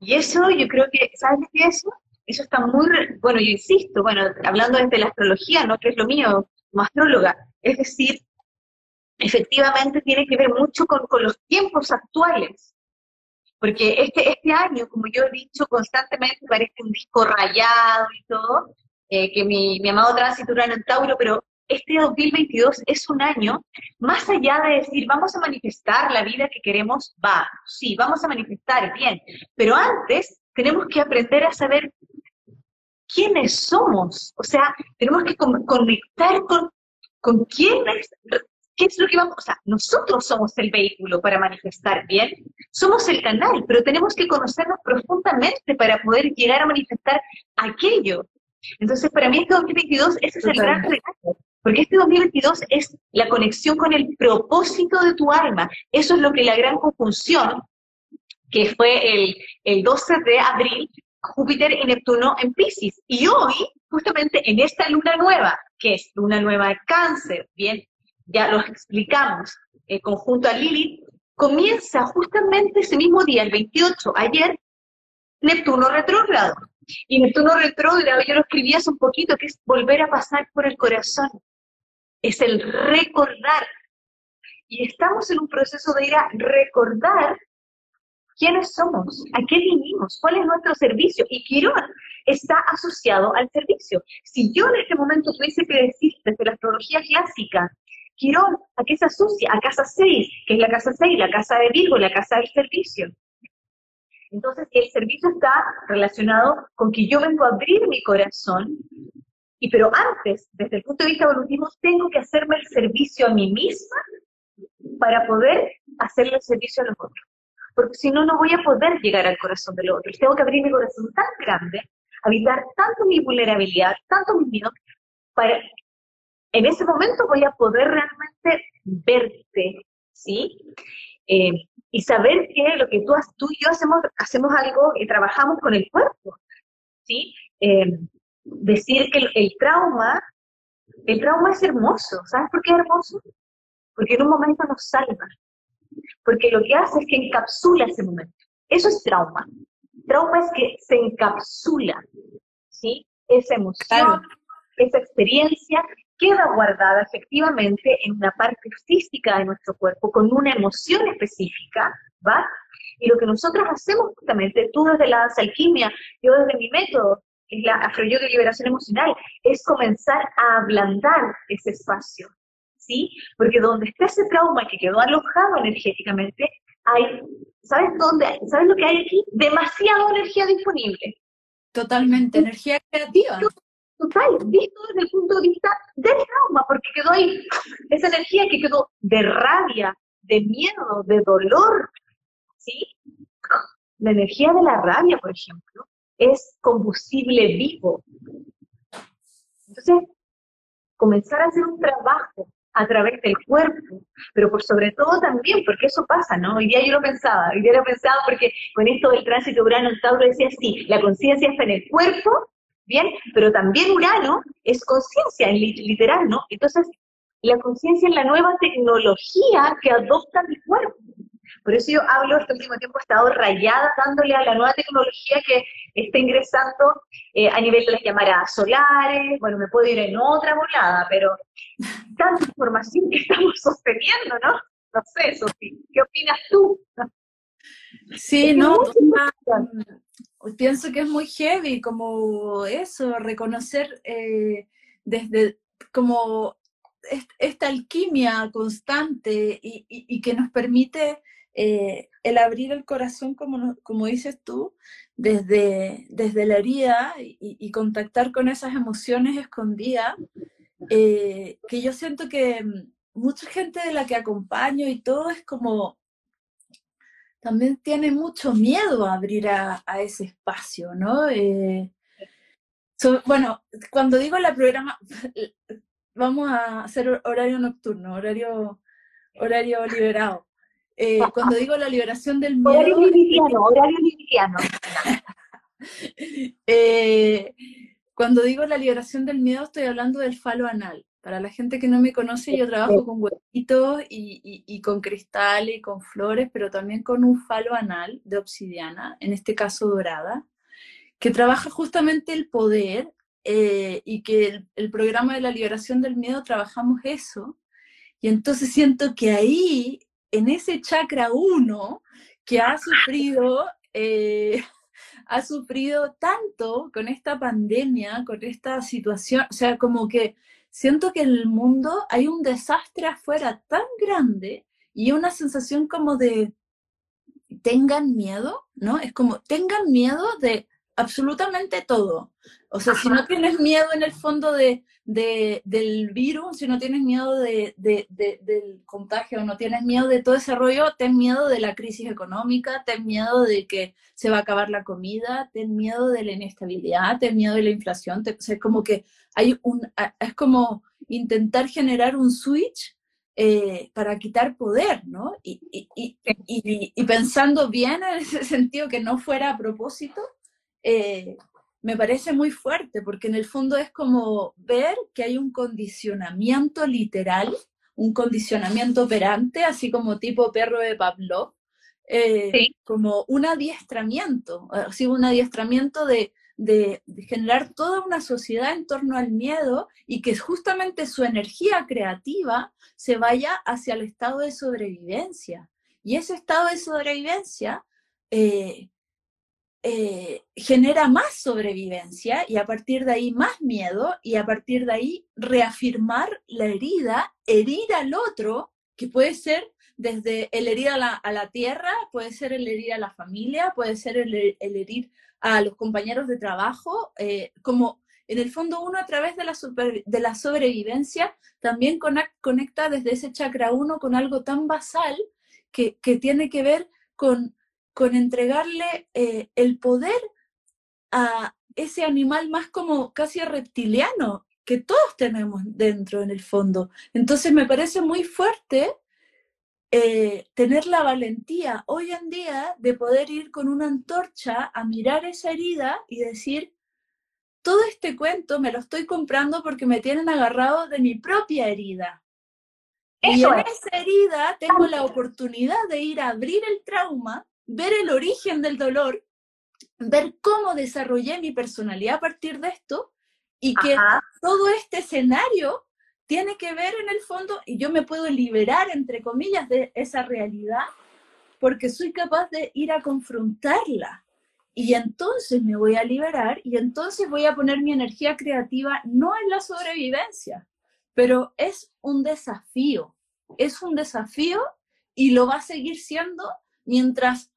Y eso yo creo que, ¿sabes qué es eso? Eso está muy, bueno, yo insisto, bueno, hablando desde la astrología, ¿no? Que es lo mío como astróloga, es decir, efectivamente tiene que ver mucho con, con los tiempos actuales, porque este, este año, como yo he dicho constantemente, parece un disco rayado y todo, eh, que mi, mi amado tránsito en Tauro, pero este 2022 es un año, más allá de decir, vamos a manifestar la vida que queremos, va, sí, vamos a manifestar, bien, pero antes tenemos que aprender a saber quiénes somos, o sea, tenemos que conectar con, con quiénes ¿Qué es lo que vamos? O sea, nosotros somos el vehículo para manifestar bien, somos el canal, pero tenemos que conocernos profundamente para poder llegar a manifestar aquello. Entonces, para mí este 2022, ese es el gran regalo, porque este 2022 es la conexión con el propósito de tu alma. Eso es lo que la gran conjunción, que fue el, el 12 de abril, Júpiter y Neptuno en Pisces. Y hoy, justamente en esta luna nueva, que es luna nueva de cáncer, bien, ya los explicamos, el conjunto a Lilith, comienza justamente ese mismo día, el 28, ayer, Neptuno retrógrado. Y Neptuno retrógrado, yo lo escribí hace un poquito, que es volver a pasar por el corazón. Es el recordar. Y estamos en un proceso de ir a recordar quiénes somos, a qué vinimos, cuál es nuestro servicio. Y Quirón está asociado al servicio. Si yo en este momento tuviese que decir desde la astrología clásica, Quirón, ¿a qué se asocia? A casa 6, que es la casa 6, la casa de Virgo, la casa del servicio. Entonces, el servicio está relacionado con que yo vengo a abrir mi corazón, y pero antes, desde el punto de vista evolutivo, tengo que hacerme el servicio a mí misma para poder hacerle el servicio a los otros. Porque si no, no voy a poder llegar al corazón del otro. Tengo que abrir mi corazón tan grande, habitar tanto mi vulnerabilidad, tanto mi miedo, para en ese momento voy a poder realmente verte, ¿sí? Eh, y saber que lo que tú, tú y yo hacemos, hacemos algo y trabajamos con el cuerpo, ¿sí? Eh, decir que el, trauma, el trauma es hermoso, ¿sabes por qué es hermoso? Porque en un momento nos salva, porque lo que hace es que encapsula ese momento. Eso es trauma. Trauma es que se encapsula, ¿sí? Esa emoción, esa experiencia queda guardada efectivamente en una parte física de nuestro cuerpo, con una emoción específica, ¿va? Y lo que nosotros hacemos justamente, tú desde la alquimia, yo desde mi método, es la afroyoga de liberación emocional, es comenzar a ablandar ese espacio, ¿sí? Porque donde está ese trauma que quedó alojado energéticamente, hay, ¿sabes dónde? ¿Sabes lo que hay aquí? Demasiada energía disponible. Totalmente, energía creativa total, visto desde el punto de vista del trauma, porque quedó ahí esa energía que quedó de rabia, de miedo, de dolor, ¿sí? La energía de la rabia, por ejemplo, es combustible vivo. Entonces, comenzar a hacer un trabajo a través del cuerpo, pero por sobre todo también, porque eso pasa, ¿no? Hoy día yo lo pensaba, hoy día lo pensaba porque con esto del tránsito Urano en Tauro decía, sí, la conciencia está en el cuerpo, bien, pero también Urano es conciencia, literal, ¿no? Entonces, la conciencia es la nueva tecnología que adopta mi cuerpo. Por eso yo hablo este último tiempo, he estado rayada dándole a la nueva tecnología que está ingresando eh, a nivel de las llamaradas solares, bueno, me puedo ir en otra volada, pero tanta información que estamos sosteniendo, ¿no? No sé, Sofía, ¿qué opinas tú? Sí, no, pienso que es muy heavy como eso, reconocer eh, desde como esta alquimia constante y que nos permite eh, el abrir el corazón, como, como dices tú, desde, desde la herida y, contactar con esas emociones escondidas, eh, que yo siento que mm, mucha gente de la que acompaño y todo es como, también tiene mucho miedo a abrir a, ese espacio, ¿no? Eh, bueno, cuando digo la programa, vamos a hacer horario nocturno, horario, horario liberado. Eh, cuando digo la liberación del miedo... Horario liviano, horario liviano. Eh, cuando digo la liberación del miedo estoy hablando del falo anal. Para la gente que no me conoce, yo trabajo con huevitos y, con cristal y con flores, pero también con un falo anal de obsidiana, en este caso dorada, que trabaja justamente el poder eh, y que el, el, programa de la liberación del miedo trabajamos eso. Y entonces siento que ahí en ese chakra 1 que ha sufrido, eh, ha sufrido tanto con esta pandemia, con esta situación, o sea, como que siento que en el mundo hay un desastre afuera tan grande y una sensación como de tengan miedo, ¿no? Es como tengan miedo de absolutamente todo. O sea, si no tienes miedo en el fondo de, del virus, si no tienes miedo de, del contagio, no tienes miedo de todo ese rollo, ten miedo de la crisis económica, ten miedo de que se va a acabar la comida, ten miedo de la inestabilidad, ten miedo de la inflación. o sea, es como que hay un, es como intentar generar un switch eh, para quitar poder, ¿no? Y, y, y, y, pensando bien en ese sentido, que no fuera a propósito, eh, me parece muy fuerte, porque en el fondo es como ver que hay un condicionamiento literal, un condicionamiento operante, así como tipo perro de Pavlov, eh, como un adiestramiento, así un adiestramiento de, de, generar toda una sociedad en torno al miedo y que justamente su energía creativa se vaya hacia el estado de sobrevivencia. Y ese estado de sobrevivencia eh, eh, genera más sobrevivencia y a partir de ahí más miedo y a partir de ahí reafirmar la herida, herir al otro, que puede ser desde el herir a la, tierra, puede ser el herir a la familia, puede ser el, herir a los compañeros de trabajo, eh, como en el fondo uno a través de la, de la sobrevivencia también conecta desde ese chakra uno con algo tan basal que, que tiene que ver con con entregarle eh, el poder a ese animal más como casi reptiliano que todos tenemos dentro en el fondo. Entonces me parece muy fuerte eh, tener la valentía hoy en día de poder ir con una antorcha a mirar esa herida y decir, todo este cuento me lo estoy comprando porque me tienen agarrado de mi propia herida. y en esa herida tengo la oportunidad de ir a abrir el trauma ver el origen del dolor, ver cómo desarrollé mi personalidad a partir de esto y que todo este escenario tiene que ver en el fondo y yo me puedo liberar, entre comillas, de esa realidad porque soy capaz de ir a confrontarla. Y entonces me voy a liberar y entonces voy a poner mi energía creativa no en la sobrevivencia, pero es un desafío, es un desafío y lo va a seguir siendo mientras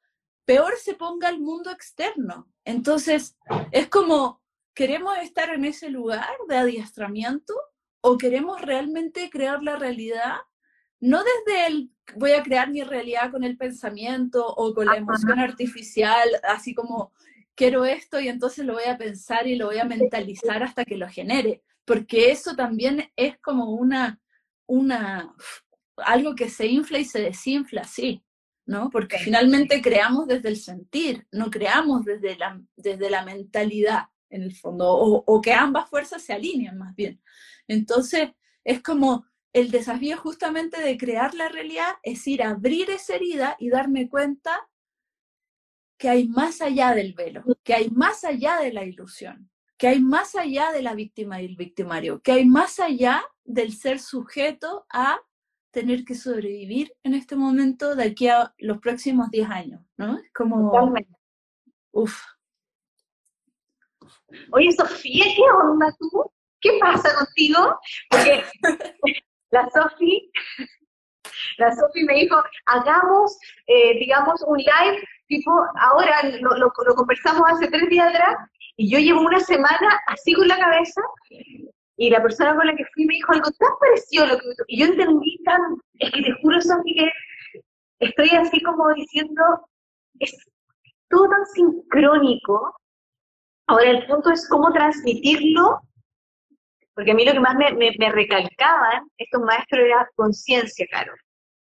peor se ponga el mundo externo. Entonces, es como, ¿queremos estar en ese lugar de adiestramiento o queremos realmente crear la realidad? No desde el voy a crear mi realidad con el pensamiento o con la emoción artificial, así como quiero esto y entonces lo voy a pensar y lo voy a mentalizar hasta que lo genere, porque eso también es como una, una, algo que se infla y se desinfla, sí, ¿no? Porque finalmente creamos desde el sentir, no creamos desde la, desde la mentalidad, en el fondo, o, o que ambas fuerzas se alinean más bien. Entonces, es como el desafío justamente de crear la realidad, es ir a abrir esa herida y darme cuenta que hay más allá del velo, que hay más allá de la ilusión, que hay más allá de la víctima y el victimario, que hay más allá del ser sujeto a tener que sobrevivir en este momento de aquí a los próximos 10 años, ¿no? Es como... Totalmente. Uf. Oye, Sofía, ¿qué onda tú? ¿Qué pasa contigo? Porque la Sofi, la Sofi me dijo, hagamos, eh, digamos, un live, tipo, ahora lo, lo, lo conversamos hace tres días atrás, y yo llevo una semana así con la cabeza, y la persona con la que fui me dijo algo tan parecido a lo que me Y yo entendí tan, es que te juro, Sofi, que estoy así como diciendo, es todo tan sincrónico. Ahora el punto es cómo transmitirlo, porque a mí lo que más me, me, me recalcaban estos maestros era conciencia, Caro.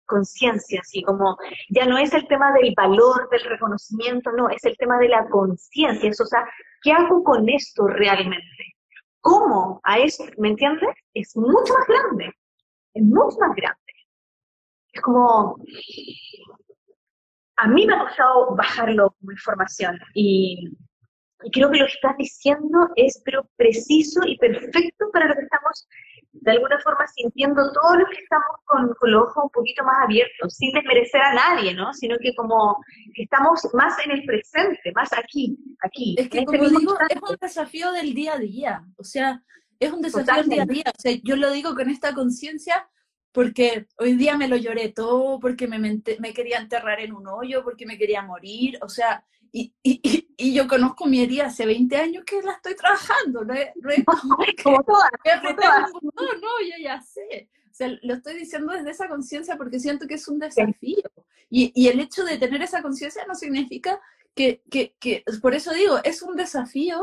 Conciencia, así como ya no es el tema del valor, del reconocimiento, no, es el tema de la conciencia. O sea, ¿qué hago con esto realmente? ¿Cómo a eso, me entiendes? Es mucho más grande, es mucho más grande. Es como, a mí me ha costado bajarlo como información y, creo que lo que estás diciendo es preciso y perfecto para lo que estamos de alguna forma sintiendo todos los que estamos con, con, los ojos un poquito más abiertos, sin desmerecer a nadie, ¿no? Sino que como que estamos más en el presente, más aquí, aquí. Es que, este como digo, instante. es un desafío del día a día, o sea, es un desafío Totalmente. del día a día. O sea, yo lo digo con esta conciencia porque hoy día me lo lloré todo, porque me, me, quería enterrar en un hoyo, porque me quería morir, o sea, y, y, y, yo conozco mi herida hace 20 años que la estoy trabajando, no es, no es como, que, como todas, como todas. No, no, yo ya sé. O sea, lo estoy diciendo desde esa conciencia porque siento que es un desafío. Y, y el hecho de tener esa conciencia no significa que, que, que, por eso digo, es un desafío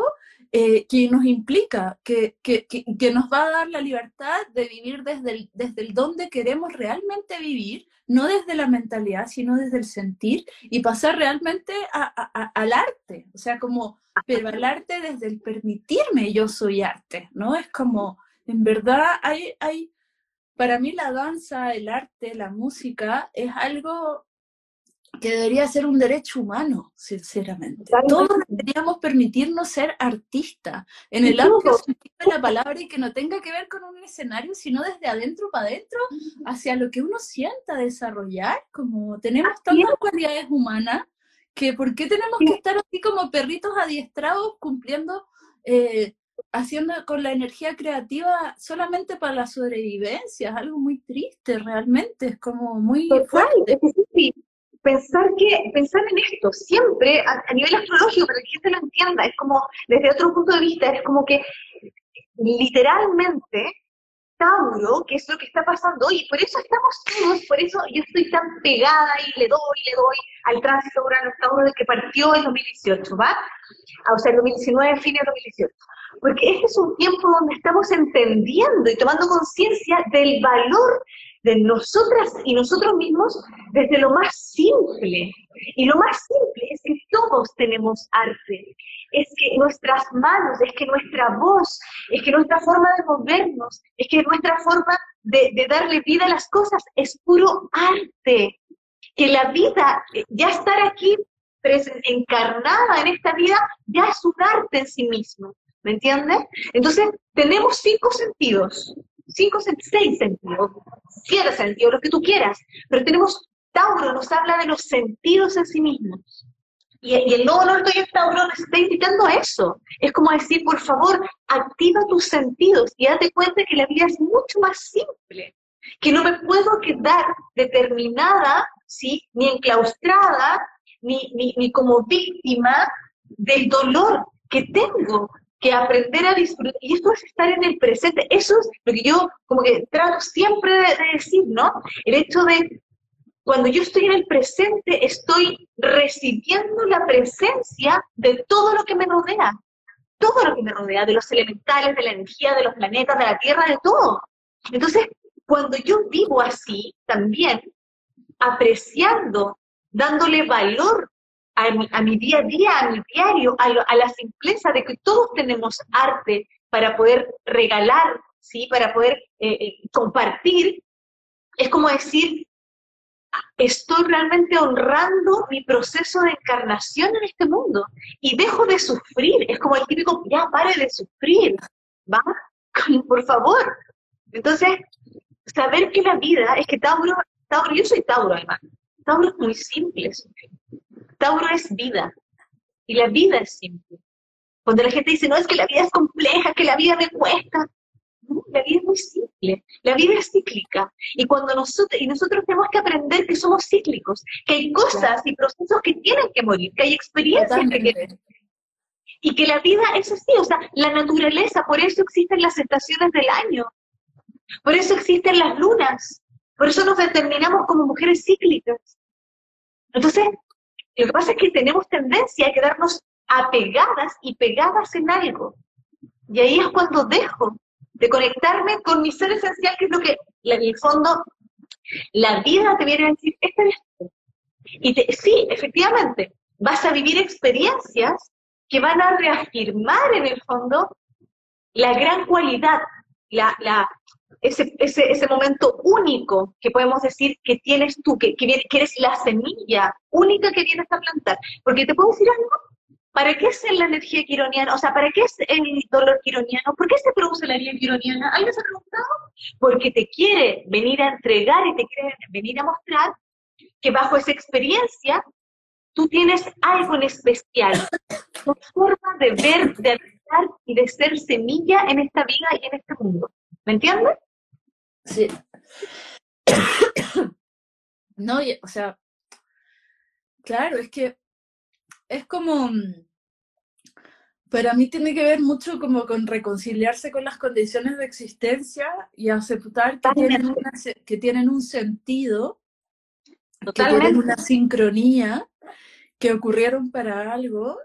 eh, que nos implica, que, que, que, nos va a dar la libertad de vivir desde el, desde el donde queremos realmente vivir, no desde la mentalidad, sino desde el sentir y pasar realmente a, a, al arte, o sea, como, pero al arte desde el permitirme yo soy arte, ¿no? Es como, en verdad, hay, hay, para mí la danza, el arte, la música es algo que debería ser un derecho humano, sinceramente. Todos deberíamos permitirnos ser artistas, en el sentido de la palabra y que no tenga que ver con un escenario, sino desde adentro para adentro, hacia lo que uno sienta desarrollar, como tenemos tantas cualidades humanas, que ¿por qué tenemos que estar así como perritos adiestrados cumpliendo, eh, haciendo con la energía creativa solamente para la sobrevivencia? Es algo muy triste realmente, es como muy Total, fuerte. Pensar que pensar en esto siempre a, a, nivel astrológico para que la gente lo entienda es como desde otro punto de vista es como que literalmente Tauro que es lo que está pasando y por eso estamos todos por eso yo estoy tan pegada y le doy le doy al tránsito Urano Tauro de que partió en 2018 va o sea el 2019 fin de 2018 porque este es un tiempo donde estamos entendiendo y tomando conciencia del valor de nosotras y nosotros mismos desde lo más simple. Y lo más simple es que todos tenemos arte. Es que nuestras manos, es que nuestra voz, es que nuestra forma de movernos, es que nuestra forma de, darle vida a las cosas es puro arte. Que la vida, ya estar aquí encarnada en esta vida, ya es un arte en sí mismo. ¿Me entiendes? Entonces, tenemos cinco sentidos cinco, seis sentidos, siete sentidos, lo que tú quieras, pero tenemos, Tauro nos habla de los sentidos en sí mismos. Y, y el nuevo norte de Tauro nos está invitando a eso. Es como decir, por favor, activa tus sentidos y date cuenta que la vida es mucho más simple, que no me puedo quedar determinada, ¿sí? ni enclaustrada, ni, ni, ni como víctima del dolor que tengo, que aprender a disfrutar, y esto es estar en el presente, eso es lo que yo como que trato siempre de, de, decir, ¿no? El hecho de, cuando yo estoy en el presente, estoy recibiendo la presencia de todo lo que me rodea, todo lo que me rodea, de los elementales, de la energía, de los planetas, de la Tierra, de todo. Entonces, cuando yo vivo así, también apreciando, dándole valor a mi, día a día, a mi diario, a, la simpleza de que todos tenemos arte para poder regalar, ¿sí? para poder eh, eh, compartir, es como decir, estoy realmente honrando mi proceso de encarnación en este mundo y dejo de sufrir. Es como el típico, ya pare de sufrir, ¿va? Por favor. Entonces, saber que la vida es que Tauro, Tauro, yo soy Tauro además, Tauro es muy simple, Tauro es vida. Y la vida es simple. Cuando la gente dice, no, es que la vida es compleja, que la vida me cuesta, la vida es muy simple, la vida es cíclica. Y cuando nosotros, y nosotros tenemos que aprender que somos cíclicos, que hay cosas y procesos que tienen que morir, que hay experiencias que tienen y que la vida es así, o sea, la naturaleza, por eso existen las estaciones del año, por eso existen las lunas, por eso nos determinamos como mujeres cíclicas. Entonces, lo que pasa es que tenemos tendencia a quedarnos apegadas y pegadas en algo. Y ahí es cuando dejo de conectarme con mi ser esencial, que es lo que, en el fondo, la vida te viene a decir, este es Y sí, efectivamente, vas a vivir experiencias que van a reafirmar en el fondo la gran cualidad, la, ese, ese, ese, momento único que podemos decir que tienes tú, que, que, eres la semilla única que vienes a plantar. Porque te puedo decir algo, ¿Para qué es la energía quironiana? O sea, ¿para qué es el dolor quironiano? ¿Por qué se produce la energía quironiana? ¿Alguien se ha preguntado? Porque te quiere venir a entregar y te quiere venir a mostrar que bajo esa experiencia tú tienes algo en especial, tu forma de ver, de habitar y de ser semilla en esta vida y en este mundo. ¿Me entiendes? Sí. No, o sea, claro, es que es como, para mí tiene que ver mucho como con reconciliarse con las condiciones de existencia y aceptar que, tienen, que tienen, un sentido, que tienen una sincronía, que ocurrieron para algo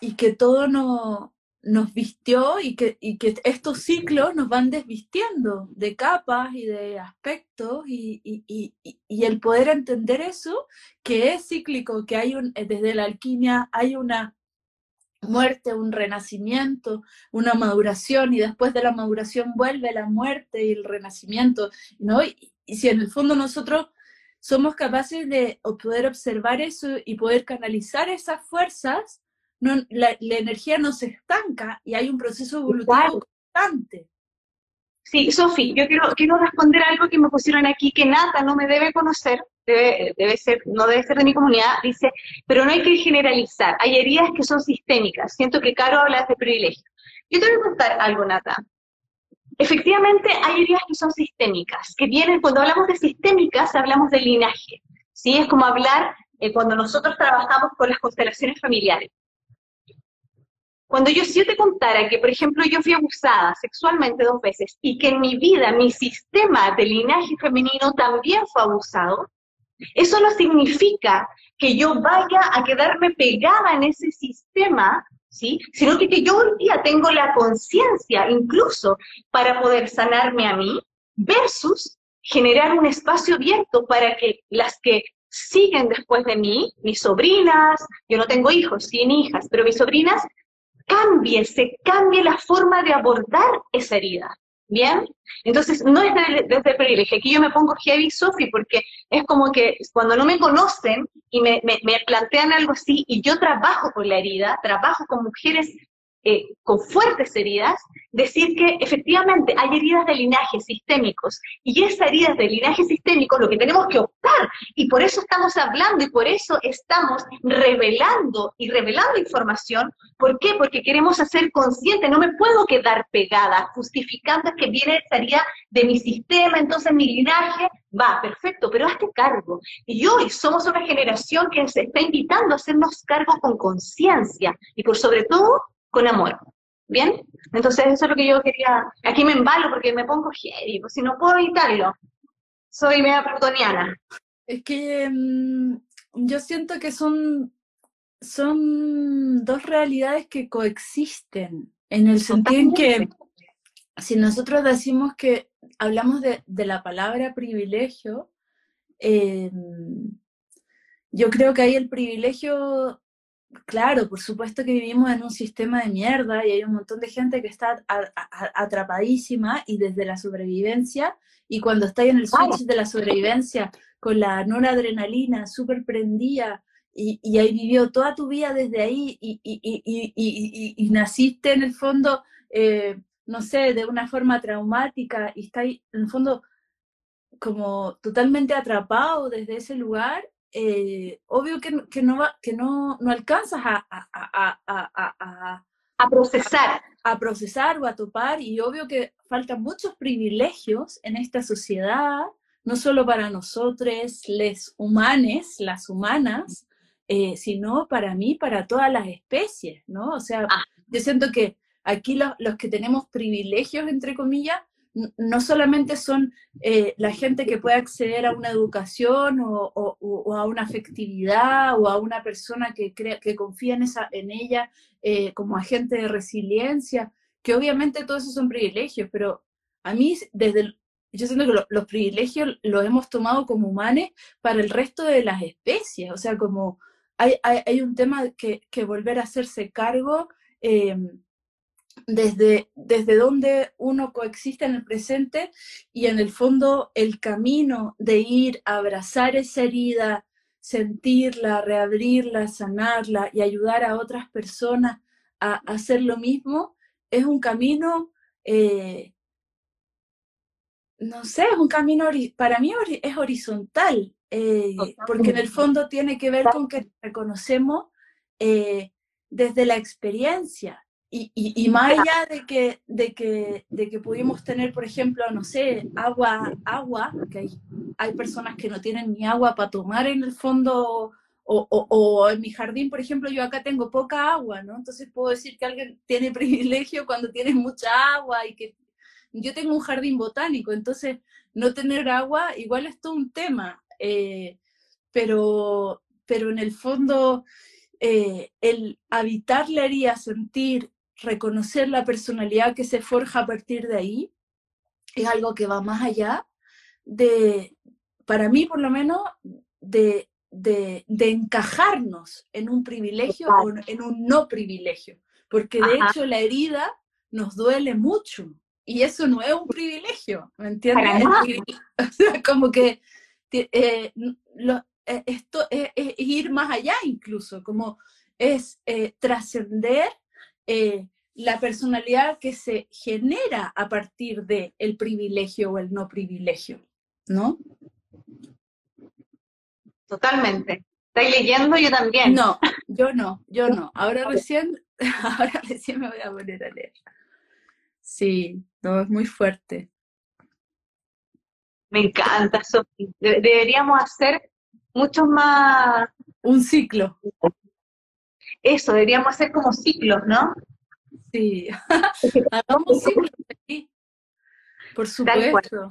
y que todo no, nos vistió y que, y que estos ciclos nos van desvistiendo de capas y de aspectos y, y, y, el poder entender eso, que es cíclico, que hay un, desde la alquimia hay una muerte, un renacimiento, una maduración y después de la maduración vuelve la muerte y el renacimiento, ¿no? Y, si en el fondo nosotros somos capaces de poder observar eso y poder canalizar esas fuerzas, no, la, energía no se estanca y hay un proceso evolutivo constante. Sí, Sofi, yo quiero, quiero responder algo que me pusieron aquí, que Nata no me debe conocer, debe, debe ser, no debe ser de mi comunidad, dice, pero no hay que generalizar, hay heridas que son sistémicas, siento que Caro habla de privilegio. Yo te voy a contar algo, Nata. Efectivamente, hay heridas que son sistémicas, que vienen, cuando hablamos de sistémicas, hablamos de linaje, ¿sí? Es como hablar eh, cuando nosotros trabajamos con las constelaciones familiares. Cuando yo, si yo te contara que, por ejemplo, yo fui abusada sexualmente dos veces y que en mi vida mi sistema de linaje femenino también fue abusado, eso no significa que yo vaya a quedarme pegada en ese sistema ¿sí? Sino que, que yo hoy día tengo la conciencia incluso para poder sanarme a mí versus generar un espacio abierto para que las que siguen después de mí, mis sobrinas, yo no tengo hijos, sí ni hijas, pero mis sobrinas, cambie, se cambie la forma de abordar esa herida. ¿Bien? Entonces, no es desde, el privilegio. Aquí yo me pongo heavy Sophie porque es como que cuando no me conocen y me, me, me plantean algo así y yo trabajo con la herida, trabajo con mujeres eh, con fuertes heridas, decir que efectivamente hay heridas de linaje sistémicos y esas heridas de linaje sistémico lo que tenemos que optar y por eso estamos hablando y por eso estamos revelando y revelando información. ¿Por qué? Porque queremos hacer consciente, no me puedo quedar pegada justificando que viene esa herida de mi sistema, entonces mi linaje va, perfecto, pero hazte cargo. Y hoy somos una generación que se está invitando a hacernos cargo con conciencia y por sobre todo con amor. ¿Bien? Entonces eso es lo que yo quería, aquí me embalo porque me pongo heavy, pues si no puedo evitarlo. Soy media plutoniana. Es que mm, yo siento que son, son dos realidades que coexisten, en el sentido en que si nosotros decimos que hablamos de, la palabra privilegio, em, yo creo que hay el privilegio, claro, por supuesto que vivimos en un sistema de mierda y hay un montón de gente que está atrapadísima y desde la sobrevivencia, y cuando está en el switch de la sobrevivencia con la noradrenalina súper prendida y, y ahí vivió toda tu vida desde ahí y, y naciste en el fondo, eh, no sé, de una forma traumática y está ahí en el fondo como totalmente atrapado desde ese lugar, eh, obvio que, que, no, va, que no, no alcanzas a, a, a, a, procesar. A procesar o a topar, y obvio que faltan muchos privilegios en esta sociedad, no solo para nosotros, les humanes, las humanas, eh, sino para mí, para todas las especies, ¿no? O sea, ah. yo siento que aquí los, los que tenemos privilegios, entre comillas, no solamente son eh, la gente que puede acceder a una educación o, a una afectividad o a una persona que, que confía en, esa, en ella eh, como agente de resiliencia, que obviamente todos esos son privilegios, pero a mí desde yo siento que los privilegios los hemos tomado como humanos para el resto de las especies, o sea, como hay, hay, un tema que, que, volver a hacerse cargo. Eh, desde, desde donde uno coexiste en el presente y en el fondo el camino de ir a abrazar esa herida, sentirla, reabrirla, sanarla y ayudar a otras personas a, hacer lo mismo, es un camino, eh, no sé, es un camino, para mí es horizontal, eh, porque en el fondo tiene que ver con que reconocemos eh, desde la experiencia y, y, más allá de que, de, que, de que pudimos tener, por ejemplo, no sé, agua, agua, que hay, hay personas que no tienen ni agua para tomar en el fondo, o, o, o, en mi jardín, por ejemplo, yo acá tengo poca agua, ¿no? Entonces puedo decir que alguien tiene privilegio cuando tiene mucha agua y que yo tengo un jardín botánico, entonces no tener agua igual es todo un tema, eh, pero, pero en el fondo... Eh, el habitar la herida, sentir reconocer la personalidad que se forja a partir de ahí es algo que va más allá de, para mí por lo menos, de, de, encajarnos en un privilegio o en un no privilegio, porque de hecho la herida nos duele mucho y eso no es un privilegio, ¿me entiendes? como que eh, eh, esto es, ir más allá incluso, como es eh, trascender eh, la personalidad que se genera a partir del el privilegio o el no privilegio, ¿no? Totalmente. ¿Estáis leyendo? Yo también. No, yo no, yo no. Ahora recién, ahora recién me voy a poner a leer. Sí, no, es muy fuerte. Me encanta, Sofi. deberíamos hacer mucho más... Un ciclo. Eso, deberíamos hacer como ciclos, ¿no? Sí, hagamos ciclos aquí. Por supuesto.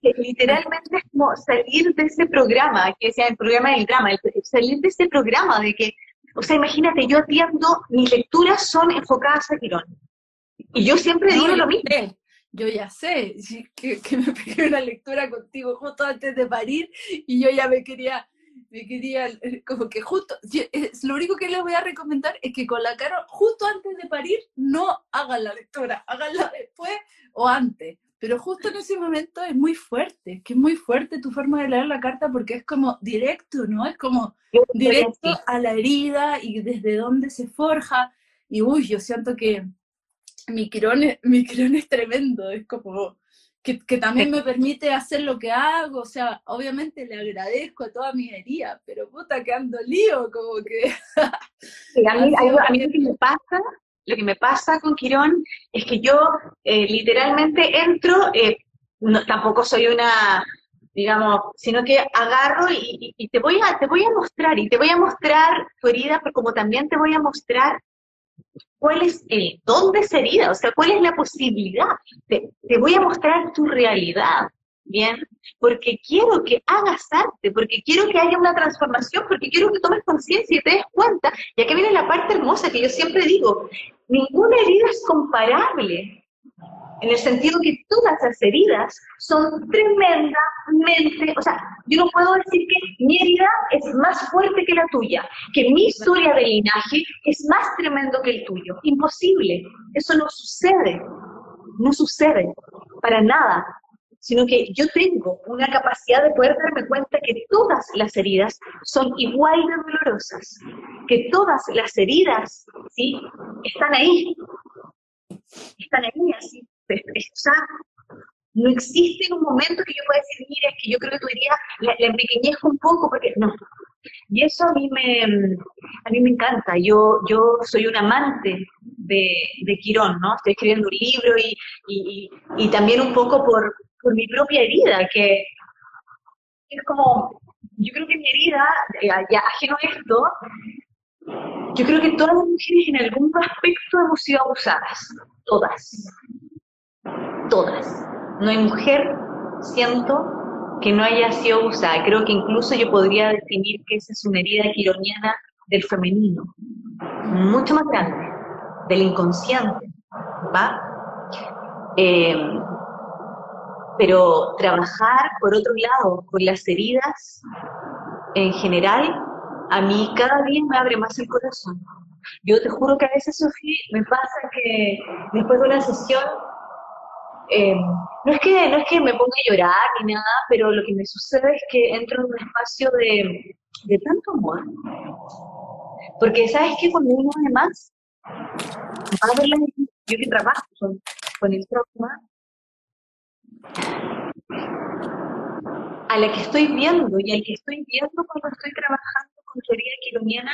literalmente es como salir de ese programa, que sea el programa del drama, salir de ese programa de que, o sea, imagínate, yo atiendo, mis lecturas son enfocadas a Quirón. Y yo siempre digo lo mismo. yo ya sé, que, que me pegué una lectura contigo justo antes de parir y yo ya me quería me quería, eh, como que justo, lo único que les voy a recomendar es que con la cara, justo antes de parir, no hagan la lectura, háganla después o antes. Pero justo en ese momento es muy fuerte, que es muy fuerte tu forma de leer la carta porque es como directo, ¿no? Es como directo a la herida y desde dónde se forja. Y uy, yo siento que mi quirón, mi quirón es tremendo, es como que, también me permite hacer lo que hago, o sea, obviamente le agradezco a toda mi herida, pero puta que ando lío, como que... a, mí, lo que me pasa, lo que me pasa con Quirón es que yo eh, literalmente entro, eh, no, tampoco soy una, digamos, sino que agarro y, y, te, voy a, te voy a mostrar, y te voy a mostrar tu herida, pero como también te voy a mostrar cuál es el dónde sería, o sea, cuál es la posibilidad. Te, voy a mostrar tu realidad, ¿bien? Porque quiero que hagas arte, porque quiero que haya una transformación, porque quiero que tomes conciencia y te des cuenta. Y aquí viene la parte hermosa que yo siempre digo, ninguna herida es comparable. En el sentido que todas las heridas son tremendamente, o sea, yo no puedo decir que mi herida es más fuerte que la tuya, que mi historia de linaje es más tremendo que el tuyo. Imposible, eso no sucede, no sucede para nada, sino que yo tengo una capacidad de poder darme cuenta que todas las heridas son igual de dolorosas, que todas las heridas, ¿sí? Están ahí, están ahí así, no existe un momento que yo pueda decir, mira, es que yo creo que tu herida la, la empequeñezco un poco, porque no. Y eso a mí me, a mí me encanta. Yo, yo soy un amante de, de Quirón, ¿no? Estoy escribiendo un libro y, y, y también un poco por, por mi propia herida, que es como, yo creo que mi herida, eh, ya ajeno a esto, yo creo que todas las mujeres en algún aspecto hemos sido abusadas, todas, todas. No hay mujer, siento, que no haya sido abusada. Creo que incluso yo podría definir que esa es una herida quironiana del femenino, mucho más grande, del inconsciente, ¿va? Eh, pero trabajar, por otro lado, con las heridas en general, a mí cada día me abre más el corazón. Yo te juro que a veces, Sofía, me pasa que después de una sesión, eh, no, es que, no es que me ponga a llorar ni nada, pero lo que me sucede es que entro en un espacio de, de tanto amor. Porque, ¿sabes qué? Cuando uno además va a ver yo que trabajo con, con el trauma, a la que estoy viendo y al que estoy viendo cuando estoy trabajando con teoría quironiana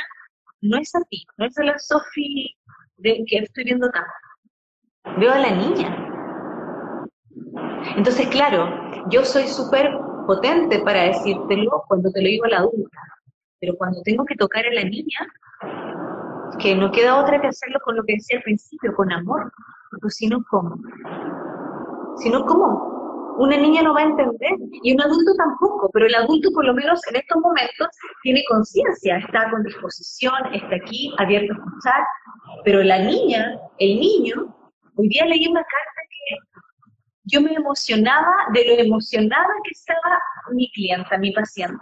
no es a ti, no es a la Sofi de que estoy viendo acá. Veo a la niña. Entonces, claro, yo soy súper potente para decírtelo cuando te lo digo a la adulta, pero cuando tengo que tocar a la niña, que no queda otra que hacerlo con lo que decía al principio, con amor, porque si no, ¿cómo? Si no, ¿cómo? Una niña no va a entender y un adulto tampoco, pero el adulto por lo menos en estos momentos tiene conciencia, está con disposición, está aquí, abierto a escuchar, pero la niña, el niño, hoy día leí una carta yo me emocionaba de lo emocionada que estaba mi clienta, mi paciente.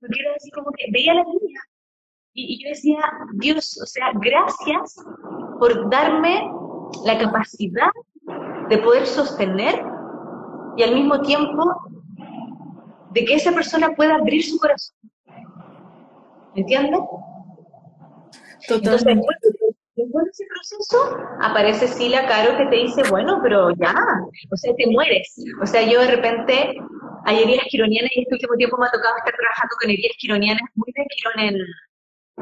Porque era así como que veía a la niña y, y yo decía, Dios, o sea, gracias por darme la capacidad de poder sostener y al mismo tiempo de que esa persona pueda abrir su corazón. ¿Me entiendes? Entonces, después de ese proceso, aparece Sila Caro que te dice, bueno, pero ya, o sea, te mueres. O sea, yo de repente hay heridas quironianas y este último tiempo me ha tocado estar trabajando con heridas quironianas muy de Quirón en,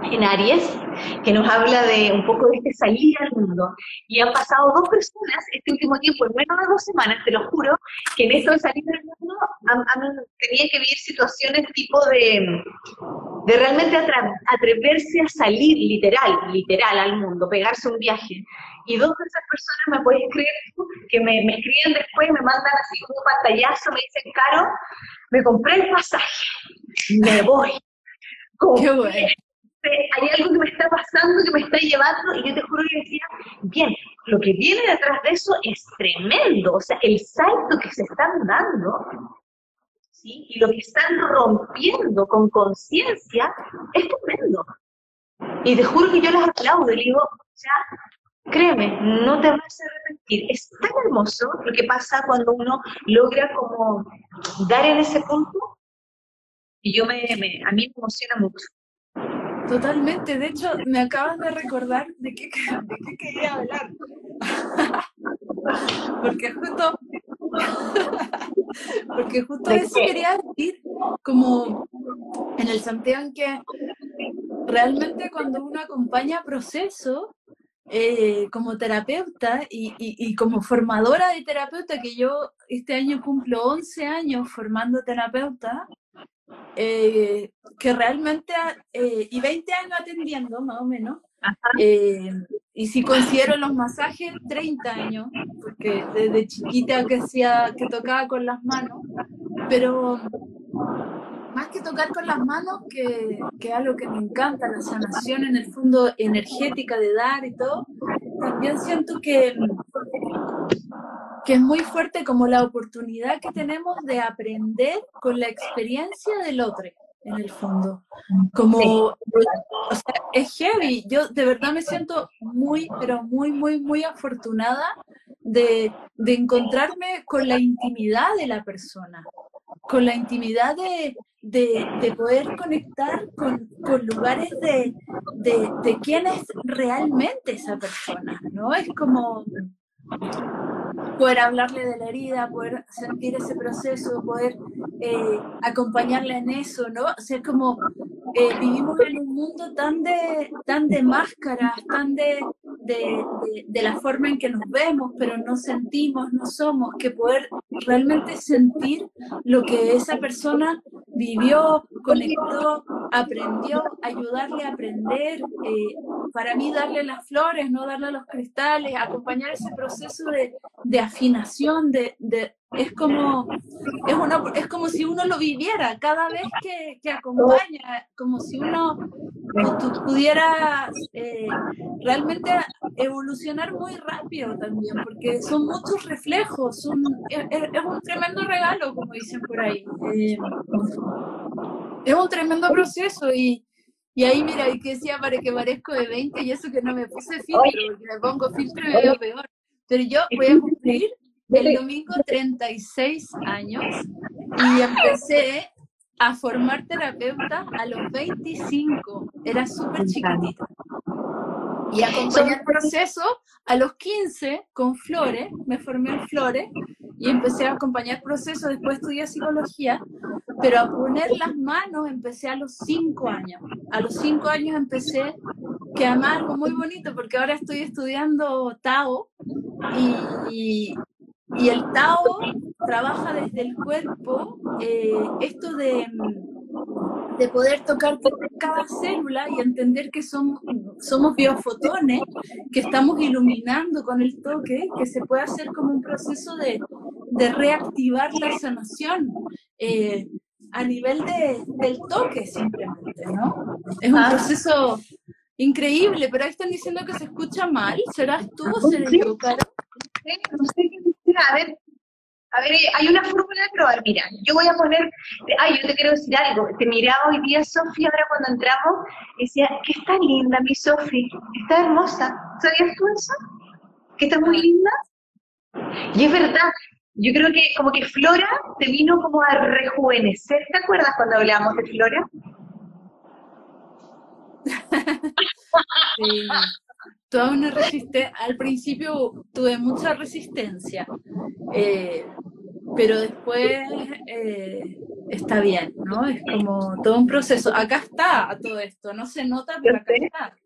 en Aries, que nos habla de un poco de este salir al mundo. Y han pasado dos personas este último tiempo, en menos de dos semanas, te lo juro, que en esto de salir al mundo han, tenían que vivir situaciones tipo de, de realmente atreverse a salir literal, literal al mundo, pegarse un viaje. Y dos de esas personas, me puedes creer, que me, me escriben después, me mandan así como un pantallazo, me dicen, Caro, me compré el pasaje, me voy. Qué bueno hay algo que me está pasando, que me está llevando, y yo te juro que decía, bien, lo que viene detrás de eso es tremendo, o sea, el salto que se están dando, ¿sí? y lo que están rompiendo con conciencia, es tremendo. Y te juro que yo las aplaudo, y digo, sea, créeme, no te vas a arrepentir. Es tan hermoso lo que pasa cuando uno logra como dar en ese punto, y yo me, me a mí me emociona mucho. Totalmente, de hecho, me acabas de recordar de qué, quería hablar. porque justo, porque justo eso quería decir, como en el sentido en que realmente cuando uno acompaña proceso, eh, como terapeuta y, y, como formadora de terapeuta, que yo este año cumplo 11 años formando terapeuta, eh, que realmente, eh, y 20 años atendiendo más o menos, eh, y si considero los masajes, 30 años, porque desde chiquita que, hacía, que tocaba con las manos, pero más que tocar con las manos, que, que algo que me encanta, la sanación en el fondo energética de dar y todo, también siento que que es muy fuerte como la oportunidad que tenemos de aprender con la experiencia del otro, en el fondo. Como, o sea, es heavy. Yo de verdad me siento muy, pero muy, muy, muy afortunada de, de encontrarme con la intimidad de la persona, con la intimidad de, de, de poder conectar con, con lugares de, de, de quién es realmente esa persona, ¿no? Es como poder hablarle de la herida, poder sentir ese proceso, poder eh, acompañarle en eso, ¿no? O sea, como eh, vivimos en un mundo tan de, tan de máscaras, tan de, de, de, la forma en que nos vemos, pero no sentimos, no somos, que poder realmente sentir lo que esa persona vivió, conectó, aprendió, ayudarle a aprender, eh, para mí darle las flores, no darle los cristales, acompañar ese proceso de, de afinación, de, de, es como es, una, es como si uno lo viviera cada vez que, que acompaña, como si uno pudiera eh, realmente evolucionar muy rápido también, porque son muchos reflejos, es, es, un tremendo regalo, como dicen por ahí. Eh, es un tremendo proceso y, y ahí mira, y que decía para que parezco de 20 y eso que no me puse filtro, porque me pongo filtro y me veo peor. Pero yo voy a cumplir el domingo 36 años y empecé a formar terapeuta a los 25. Era súper chiquitita. Y acompañé el proceso a los 15 con Flores, me formé en Flores y empecé a acompañar el proceso, después estudié psicología, pero a poner las manos empecé a los 5 años. A los 5 años empecé, que además algo muy bonito, porque ahora estoy estudiando Tao y, y el Tao trabaja desde el cuerpo eh, esto de, de, poder tocar cada célula y entender que somos, somos biofotones, que estamos iluminando con el toque, que se puede hacer como un proceso de, de reactivar la sanación. Eh, a nivel de, del toque simplemente, ¿no? Es un ah. proceso increíble, pero ahí están diciendo que se escucha mal. ¿Serás tú o seré yo, Caro? No sé qué a ver, a ver, hay una fórmula de probar. Mira, yo voy a poner, ay, yo te quiero decir algo. Te miraba hoy día Sofía, ahora cuando entramos, decía, que está linda mi Sofía, está hermosa. ¿Sabías tú eso? Que está muy linda. Y es verdad, yo creo que como que Flora te vino como a rejuvenecer. ¿Te acuerdas cuando hablábamos de Flora? sí toda una resistencia, al principio tuve mucha resistencia, eh, pero después eh, está bien, ¿no? Es como todo un proceso. Acá está todo esto, no se nota, pero acá está.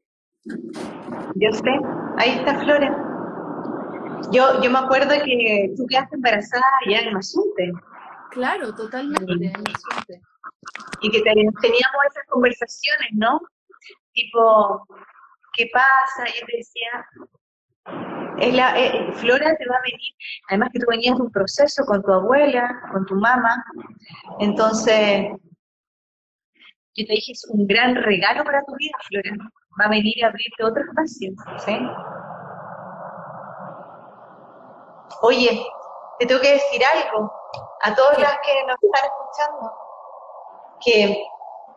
Yo sé, ahí está Flora. Yo, yo me acuerdo que tú quedaste embarazada allá en Mazunte. Claro, totalmente, en Mazunte. Y que teníamos esas conversaciones, ¿no? Tipo, ¿qué pasa? Y él decía, es la, eh, Flora te va a venir, además que tú venías de un proceso con tu abuela, con tu mamá, entonces yo te dije, es un gran regalo para tu vida, Flora, va a venir a abrirte otro espacio, ¿sí? Oye, te tengo que decir algo a todas las que nos están escuchando, que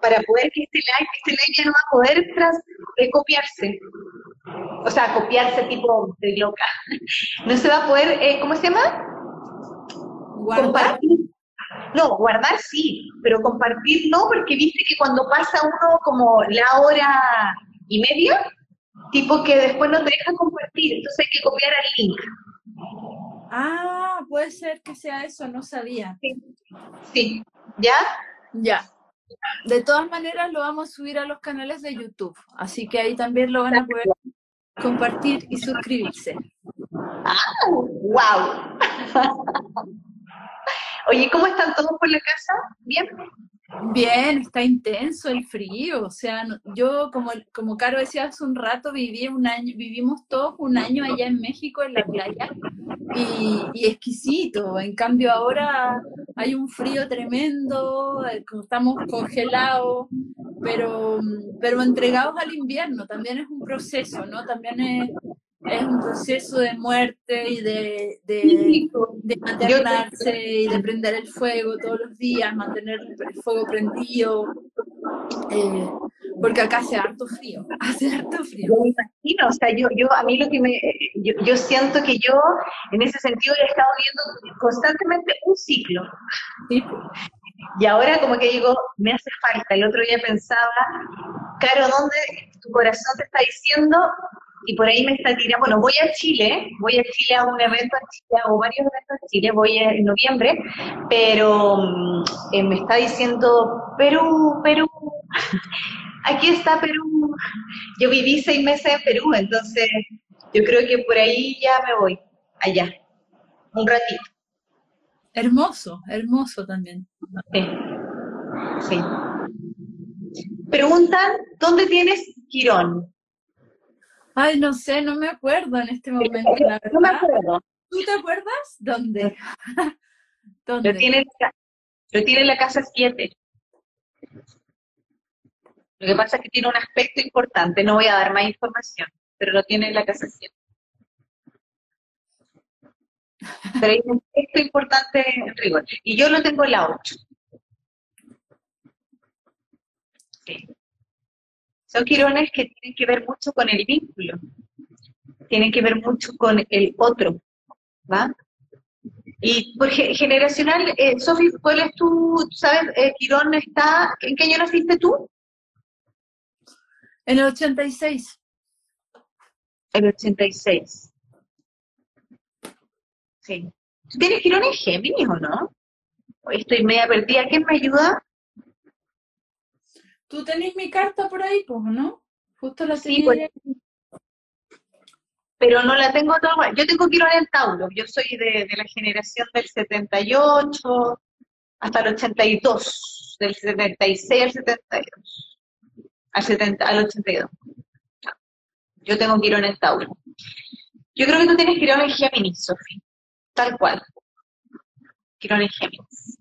para poder que este live, este live ya no va a poder tras, eh, copiarse. O sea, copiarse tipo de loca. No se va a poder, eh, ¿cómo se llama? Guardar. No, guardar sí, pero compartir no, porque viste que cuando pasa uno como la hora y media, tipo que después no te deja compartir, entonces hay que copiar el link. Ah, puede ser que sea eso, no sabía. Sí, sí. ¿ya? Ya. De todas maneras, lo vamos a subir a los canales de YouTube, así que ahí también lo van a poder compartir y suscribirse. ¡Ah! ¡Wow! Oye, ¿cómo están todos por la casa? ¿Bien? Bien, está intenso el frío, o sea, yo como, como Caro decía hace un rato, viví un año, vivimos todos un año allá en México en la playa y, y exquisito, en cambio ahora hay un frío tremendo, eh, estamos congelados, pero, pero entregados al invierno, también es un proceso, ¿no? También es, es un proceso de muerte y de, de, de maternarse y de prender el fuego todos los días, mantener el fuego prendido. Eh, porque acá hace harto frío, hace harto frío. Yo me imagino, o sea, yo, yo, a mí lo que me, yo, yo siento que yo, en ese sentido, he estado viendo constantemente un ciclo. Sí. Y ahora como que digo, me hace falta. El otro día pensaba, Caro, ¿dónde tu corazón te está diciendo? Y por ahí me está tirando, bueno, voy a Chile, voy a Chile a un evento en Chile, o varios eventos en Chile, voy en noviembre, pero mm, eh, me está diciendo, Perú, Perú, aquí está Perú. Yo viví seis meses en Perú, entonces yo creo que por ahí ya me voy, allá, un ratito. Hermoso, hermoso también. Sí. sí. Preguntan, ¿dónde tienes Quirón? Ay, no sé, no me acuerdo en este momento, la verdad. No me acuerdo. ¿Tú te acuerdas? ¿Dónde? ¿Dónde? Lo tiene, lo tiene en la casa 7. Lo que pasa es que tiene un aspecto importante, no voy a dar más información, pero lo tiene en la casa 7. Pero hay un aspecto importante en rigor. Y yo lo tengo en la 8. Son quirones que tienen que ver mucho con el vínculo, tienen que ver mucho con el otro, ¿va? Y por ge- generacional, eh, Sofi, ¿cuál es tu, sabes, eh, Quirón está, ¿en qué año naciste tú? En el 86. El 86. Sí. ¿Tú tienes Quirón en Géminis o no? Estoy media perdida, ¿quién me ayuda? ¿Tú tenés mi carta por ahí, pues, no? Justo la Sí, tenía pues. pero no la tengo toda. Yo tengo Quirón en Tauro, yo soy de, de la generación del 78 hasta el 82, del 76 al 72, al, 70, al 82. Yo tengo Quirón en Tauro. Yo creo que tú tienes Quirón en Géminis, Sofi, tal cual. Quirón en Géminis.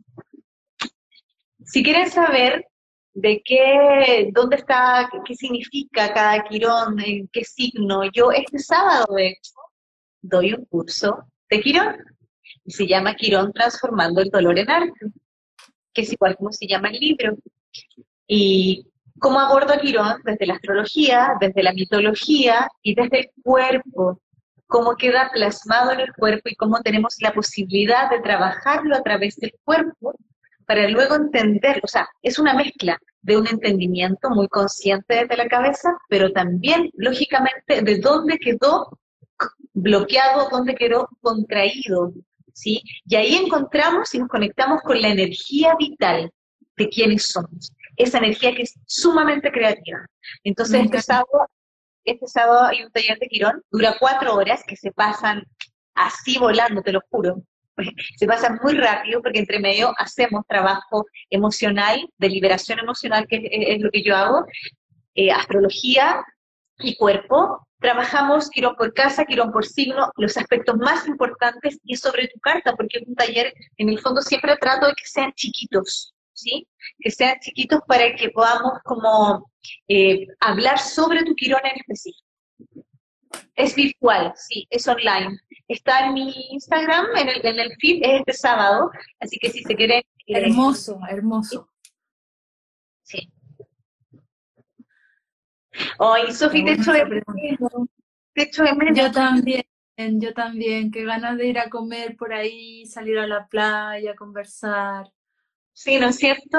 Si quieren saber de qué, dónde está, qué, significa cada quirón, en qué signo. Yo este sábado, de hecho, doy un curso de quirón y se llama Quirón Transformando el Dolor en Arte, que es igual como se llama el libro. Y cómo abordo Quirón desde la astrología, desde la mitología y desde el cuerpo, cómo queda plasmado en el cuerpo y cómo tenemos la posibilidad de trabajarlo a través del cuerpo para luego entenderlo. O sea, es una mezcla de un entendimiento muy consciente desde la cabeza, pero también, lógicamente, de dónde quedó bloqueado, dónde quedó contraído, ¿sí? Y ahí encontramos y nos conectamos con la energía vital de quienes somos, esa energía que es sumamente creativa. Entonces, este sábado, este sábado hay un taller de Quirón, dura cuatro horas, que se pasan así volando, te lo juro. Se pasan muy rápido porque entre medio hacemos trabajo emocional, de liberación emocional, que es, lo que yo hago, eh, astrología y cuerpo. Trabajamos Quirón por casa, Quirón por signo, los aspectos más importantes y sobre tu carta, porque es un taller, en el fondo siempre trato de que sean chiquitos, ¿sí? Que sean chiquitos para que podamos como eh, hablar sobre tu Quirón en específico. Es virtual, sí, es online. Está en mi Instagram, en el, en el feed, es este sábado, así que si se quieren... eh, Hermoso, hermoso. Sí. Ay, Sofi, te echo de menos. Te echo de menos. Yo también, yo también. Qué ganas de ir a comer por ahí, salir a la playa, conversar. Sí, ¿no es cierto?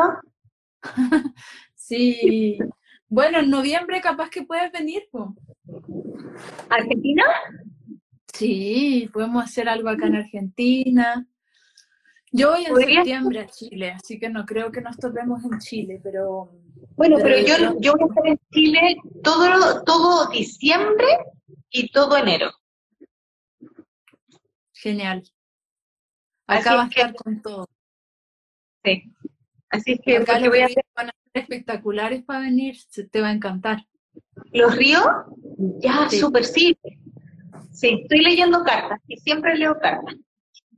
Sí. Bueno, en noviembre capaz que puedes venir, po. ¿Argentina? Sí, podemos hacer algo acá en Argentina. Yo voy en septiembre a Chile, así que no creo que nos topemos en Chile, pero Bueno, Pero pero yo, yo- voy a estar en Chile todo, todo diciembre y todo enero. genial. Así Acá va a que- estar con todo. Sí. Así es que, Acá voy a ríos van a ser espectaculares para venir, se te va a encantar. ¿Los ríos? Ya, súper, sí. Sí, estoy leyendo cartas y siempre leo cartas.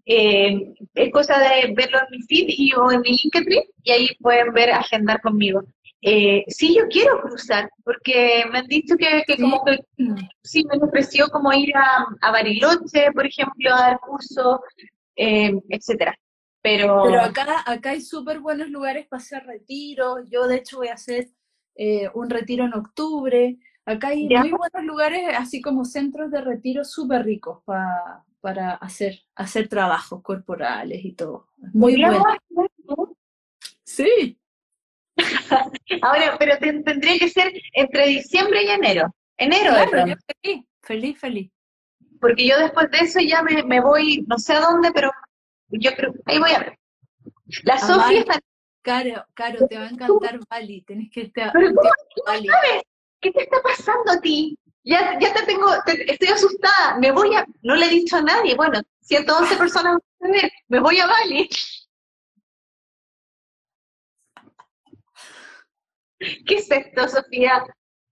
Eh, es cosa de verlo en mi feed y, o en mi Linktree y ahí pueden ver, agendar conmigo. Eh, sí, yo quiero cruzar, porque me han dicho que, que como que sí me ofreció como ir a, a Bariloche, por ejemplo, a dar curso, eh, etcétera. Pero, Pero acá, acá hay súper buenos lugares para hacer retiros. Yo, de hecho, voy a hacer eh, un retiro en octubre. Acá hay Ya. muy buenos lugares, así como centros de retiro súper ricos pa- para hacer, hacer trabajos corporales y todo. Muy bueno. Sí, Ahora, pero te- tendría que ser entre diciembre y enero. Enero claro, yo feliz, feliz, feliz. Porque yo después de eso ya me, me voy, no sé a dónde, pero yo creo, ahí voy a ver. La Sofía está, Caro, Caro, te va a encantar Bali. Tenés que estar pero ¿cómo Bali. sabes? ¿Qué te está pasando a ti? Ya, ya te tengo, te- estoy asustada, me voy a, no le he dicho a nadie, bueno, 111 personas van a ver, me voy a Bali. ¿Qué es esto, Sofía?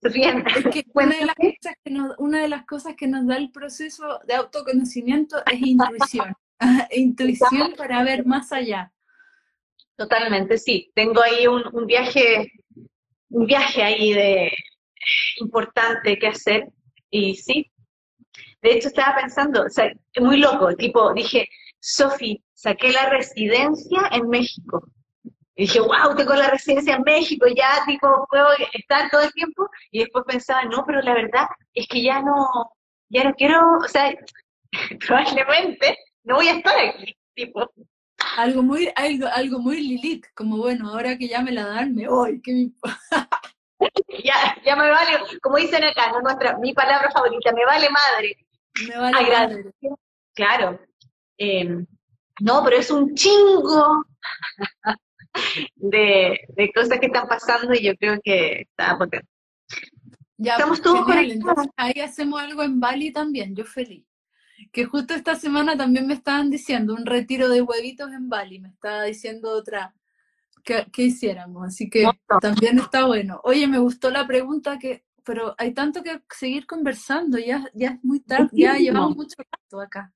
Sofía, Es que una de, las cosas que nos, una de las cosas que nos da el proceso de autoconocimiento es intuición. intuición para ver más allá. Totalmente, sí. Tengo ahí un, un viaje, un viaje ahí de importante que hacer. Y sí. De hecho, estaba pensando, o sea, muy loco, tipo, dije, Sofi, saqué la residencia en México. Y dije, wow, tengo la residencia en México, ya, tipo, puedo estar todo el tiempo. Y después pensaba, no, pero la verdad es que ya no, ya no quiero, o sea, probablemente no voy a estar aquí, tipo. Algo muy, algo, algo muy Lilith, como bueno, ahora que ya me la dan, me voy. ¿qué me importa? Ya, ya me vale, como dicen acá, no nuestra, mi palabra favorita, me vale madre. Me vale Ay, madre. Claro. Eh, no, pero es un chingo de, de cosas que están pasando y yo creo que está potente. Ya, Estamos pues, todos genial. conectados. Entonces ahí hacemos algo en Bali también, yo feliz. Que justo esta semana también me estaban diciendo un retiro de huevitos en Bali, me estaba diciendo otra que, que hiciéramos, así que también está bueno. Oye, me gustó la pregunta que, pero hay tanto que seguir conversando, ya, ya es muy tarde, ya llevamos mucho rato acá.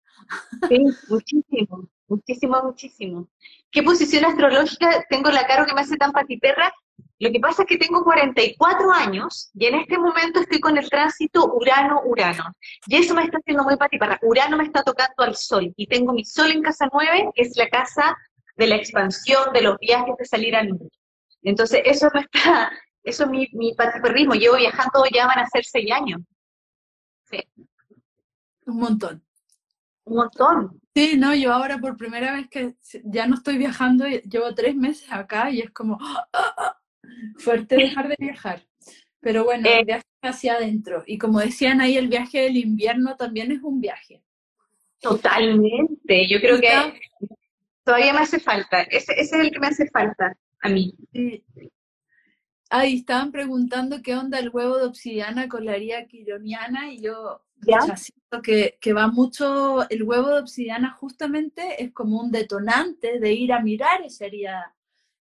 Sí, muchísimo, muchísimo, muchísimo. ¿Qué posición astrológica tengo la caro que me hace tan patiperra? Lo que pasa es que tengo 44 años y en este momento estoy con el tránsito Urano-Urano. Y eso me está haciendo muy patiperra. Urano me está tocando al Sol y tengo mi Sol en casa 9, que es la casa de la expansión, de los viajes, de salir al mundo. Entonces, eso me está, eso es mi, mi patiperrismo. Llevo viajando, ya van a ser seis años. Sí, Un montón. un montón. Sí, no, yo ahora por primera vez que ya no estoy viajando, llevo tres meses acá y es como ¡ah, ah, ah! Fuerte dejar de viajar. Pero bueno, Eh. el viaje hacia adentro. Y como decían ahí, el viaje del invierno también es un viaje. Totalmente. Yo creo que todavía me hace falta. Ese, ese es el que me hace falta a mí. Sí. Ahí estaban preguntando qué onda el huevo de obsidiana con la herida quironiana y yo ¿Ya? siento que, que va mucho, el huevo de obsidiana justamente es como un detonante de ir a mirar esa herida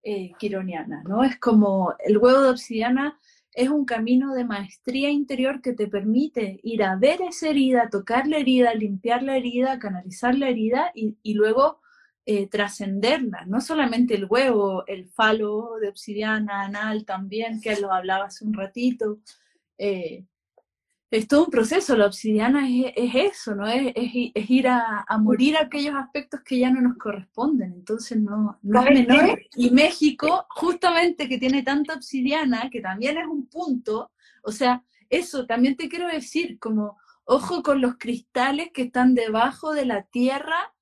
eh, quironiana, ¿no? Es como el huevo de obsidiana es un camino de maestría interior que te permite ir a ver esa herida, tocar la herida, limpiar la herida, canalizar la herida y, luego eh, trascenderla, no solamente el huevo, el falo de obsidiana, anal también, que lo hablaba hace un ratito. eh, es todo un proceso, la obsidiana es, es eso, ¿no? Es, es, es ir a, a, morir aquellos aspectos que ya no nos corresponden, entonces no, no es menor. Y México, justamente que tiene tanta obsidiana, que también es un punto, o sea, eso también te quiero decir, como ojo con los cristales que están debajo de la tierra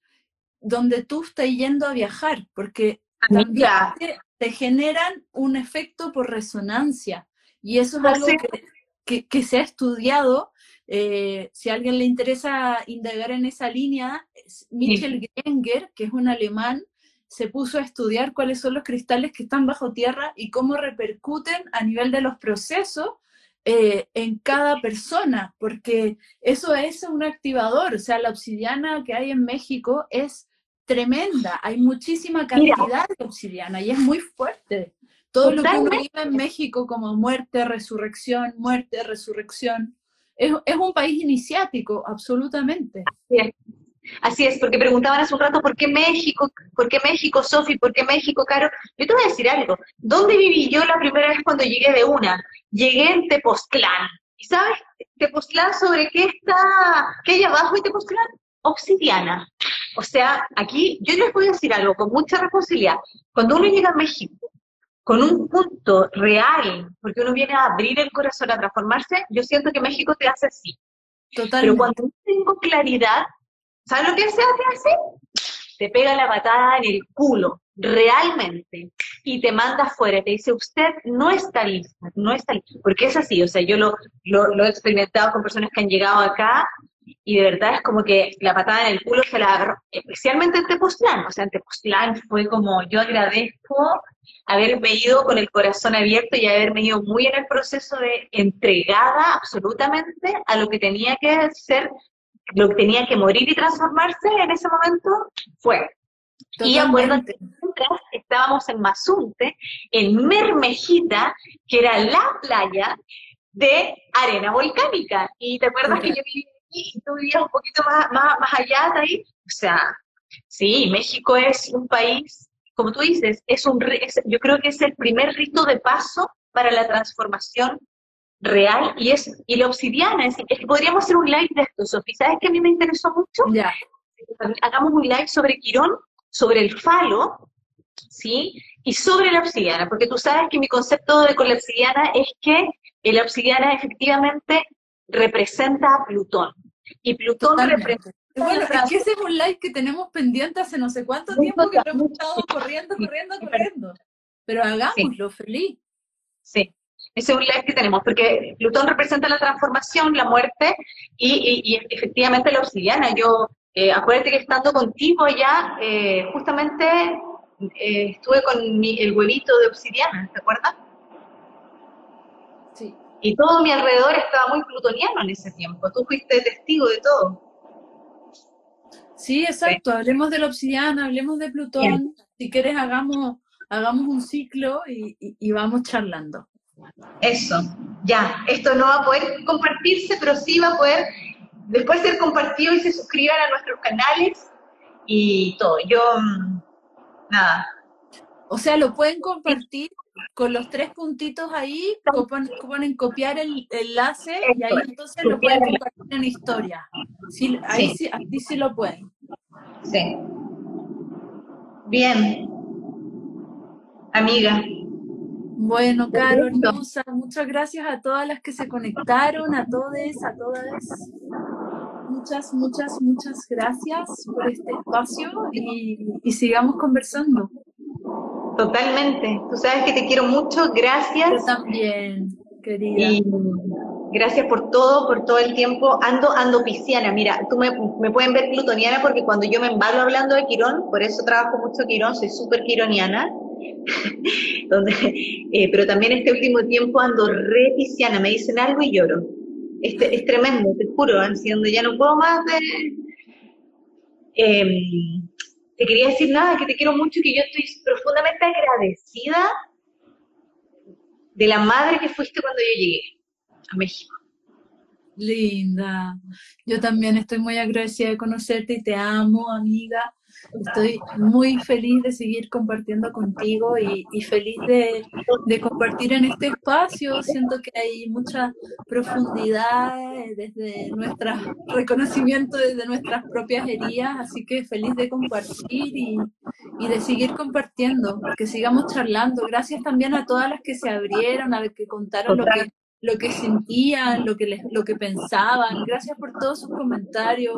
donde tú estás yendo a viajar, porque también te, te, generan un efecto por resonancia. Y eso es algo que, que, que se ha estudiado. Eh, si a alguien le interesa indagar en esa línea, Michel Grenger, que es un alemán, se puso a estudiar cuáles son los cristales que están bajo tierra y cómo repercuten a nivel de los procesos eh, en cada persona, porque eso es un activador. O sea, la obsidiana que hay en México es tremenda, hay muchísima cantidad Mira. de obsidiana y es muy fuerte. Todo lo que uno vive en México como muerte, resurrección, muerte, resurrección, es, es un país iniciático, absolutamente. Sí. Así es, porque preguntaban hace un rato por qué México, por qué México, Sofi, por qué México, Caro. Yo te voy a decir algo. ¿Dónde viví yo la primera vez cuando llegué de una? Llegué en Tepoztlán. ¿Y sabes Tepoztlán sobre qué está, qué hay abajo de Tepoztlán? Obsidiana. O sea, aquí yo les voy a decir algo con mucha responsabilidad. Cuando uno llega a México con un punto real, porque uno viene a abrir el corazón, a transformarse, yo siento que México te hace así. Totalmente. Pero cuando tengo claridad, ¿sabes lo que se hace así? Te pega la patada en el culo, realmente, y te manda afuera, te dice, usted no está lista, no está lista, porque es así, o sea, yo lo, lo, he experimentado con personas que han llegado acá y de verdad es como que la patada en el culo se la agarró, especialmente en Tepoztlán, o sea, en Tepoztlán fue como, yo agradezco haberme ido con el corazón abierto y haberme ido muy en el proceso de entregada absolutamente a lo que tenía que ser, lo que tenía que morir y transformarse en ese momento, fue. Y acuérdate, estábamos en Mazunte, en Mermejita, que era la playa de arena volcánica. Y te acuerdas que yo aquí y tú vivías un poquito más, más, más allá de ahí. O sea, sí, México es un país como tú dices, es un, yo creo que es el primer rito de paso para la transformación real y es y la obsidiana, es, que podríamos hacer un live de esto, Sofía, ¿sabes que a mí me interesó mucho? Ya. Hagamos un live sobre Quirón, sobre el falo, ¿sí? Y sobre la obsidiana, porque tú sabes que mi concepto de con la obsidiana es que la obsidiana efectivamente representa a Plutón. Y Plutón representa bueno, es que ese es un live que tenemos pendiente hace no sé cuánto tiempo que lo hemos estado corriendo, corriendo, corriendo. Pero hagámoslo, feliz. Sí, ese es un live que tenemos, porque Plutón representa la transformación, la muerte y, efectivamente la obsidiana. Yo, eh, acuérdate que estando contigo allá, eh, justamente eh, estuve con el huevito de obsidiana, ¿te acuerdas? Y todo mi alrededor estaba muy plutoniano en ese tiempo. Tú fuiste testigo de todo. Sí, exacto. Hablemos de la obsidiana, hablemos de Plutón. Si quieres, hagamos, hagamos un ciclo y, vamos charlando. Eso, ya. Esto no va a poder compartirse, pero sí va a poder después ser compartido y se suscriban a nuestros canales y todo. Yo, mm, nada. O sea, lo pueden compartir con los tres puntitos ahí, ponen, copiar el enlace y ahí entonces lo pueden compartir en historia. Sí, ahí sí. sí, lo pueden. Sí. Bien. Amiga. Bueno, Caro, muchas gracias a todas las que se conectaron, a todos, a todas. Muchas, muchas, muchas gracias por este espacio y sigamos conversando. Totalmente. Tú sabes que te quiero mucho. Gracias. Yo también, querida. Y gracias por todo, por todo el tiempo. Ando, ando pisciana. Mira, tú me, me pueden ver plutoniana porque cuando yo me embalo hablando de Quirón, por eso trabajo mucho Quirón, soy súper quironiana. Donde, eh, pero también este último tiempo ando re pisciana. Me dicen algo y lloro. Este, es tremendo, te juro, siendo ya no puedo más de... Eh, te quería decir nada, que te quiero mucho y que yo estoy profundamente agradecida de la madre que fuiste cuando yo llegué a México. Linda. Yo también estoy muy agradecida de conocerte y te amo, amiga. Estoy muy feliz de seguir compartiendo contigo y, feliz de, compartir en este espacio. Siento que hay mucha profundidad desde nuestro reconocimiento, desde nuestras propias heridas, así que feliz de compartir y, y de seguir compartiendo, que sigamos charlando. Gracias también a todas las que se abrieron, a las que contaron lo que lo que sentían, lo que, les, lo que pensaban. Gracias por todos sus comentarios.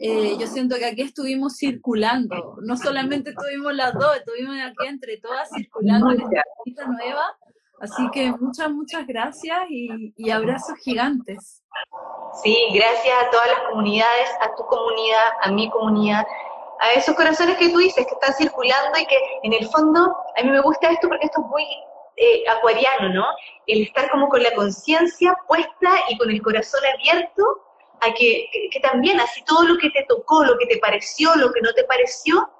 Eh, yo siento que aquí estuvimos circulando, no solamente estuvimos las dos, estuvimos aquí entre todas circulando esta nueva. Así que muchas, muchas gracias y, y abrazos gigantes. Sí, gracias a todas las comunidades, a tu comunidad, a mi comunidad, a esos corazones que tú dices que están circulando y que en el fondo a mí me gusta esto porque esto es muy eh, acuariano, ¿no? El estar como con la conciencia puesta y con el corazón abierto a que, que, también así todo lo que te tocó, lo que te pareció, lo que no te pareció,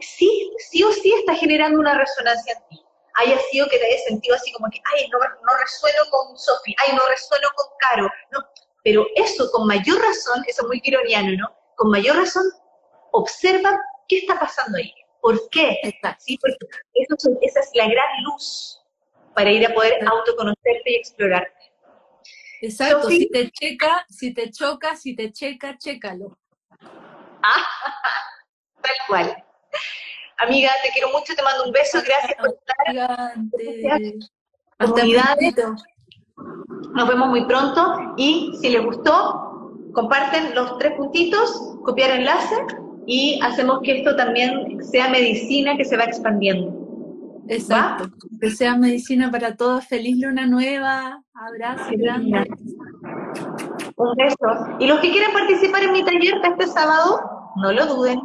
sí, sí o sí está generando una resonancia en ti. Haya sido que te hayas sentido así como que, ay, no, no resueno con Sofi, ay, no resueno con Caro, no, pero eso con mayor razón, eso es muy ironiano, ¿no? con mayor razón, observa qué está pasando ahí. ¿Por qué? ¿Sí? Porque esa es la gran luz para ir a poder autoconocerte y explorarte. Exacto, si te checa, si te choca, si te checa, chécalo. Ah, tal cual. Amiga, te quiero mucho, te mando un beso, gracias por estar. Hasta Nos vemos muy pronto y si les gustó, comparten los tres puntitos, copiar enlace y hacemos que esto también sea medicina que se va expandiendo. Exacto, que sea medicina para todos. Feliz luna nueva, abrazo grande. Un beso. Y los que quieran participar en mi taller este sábado, no lo duden.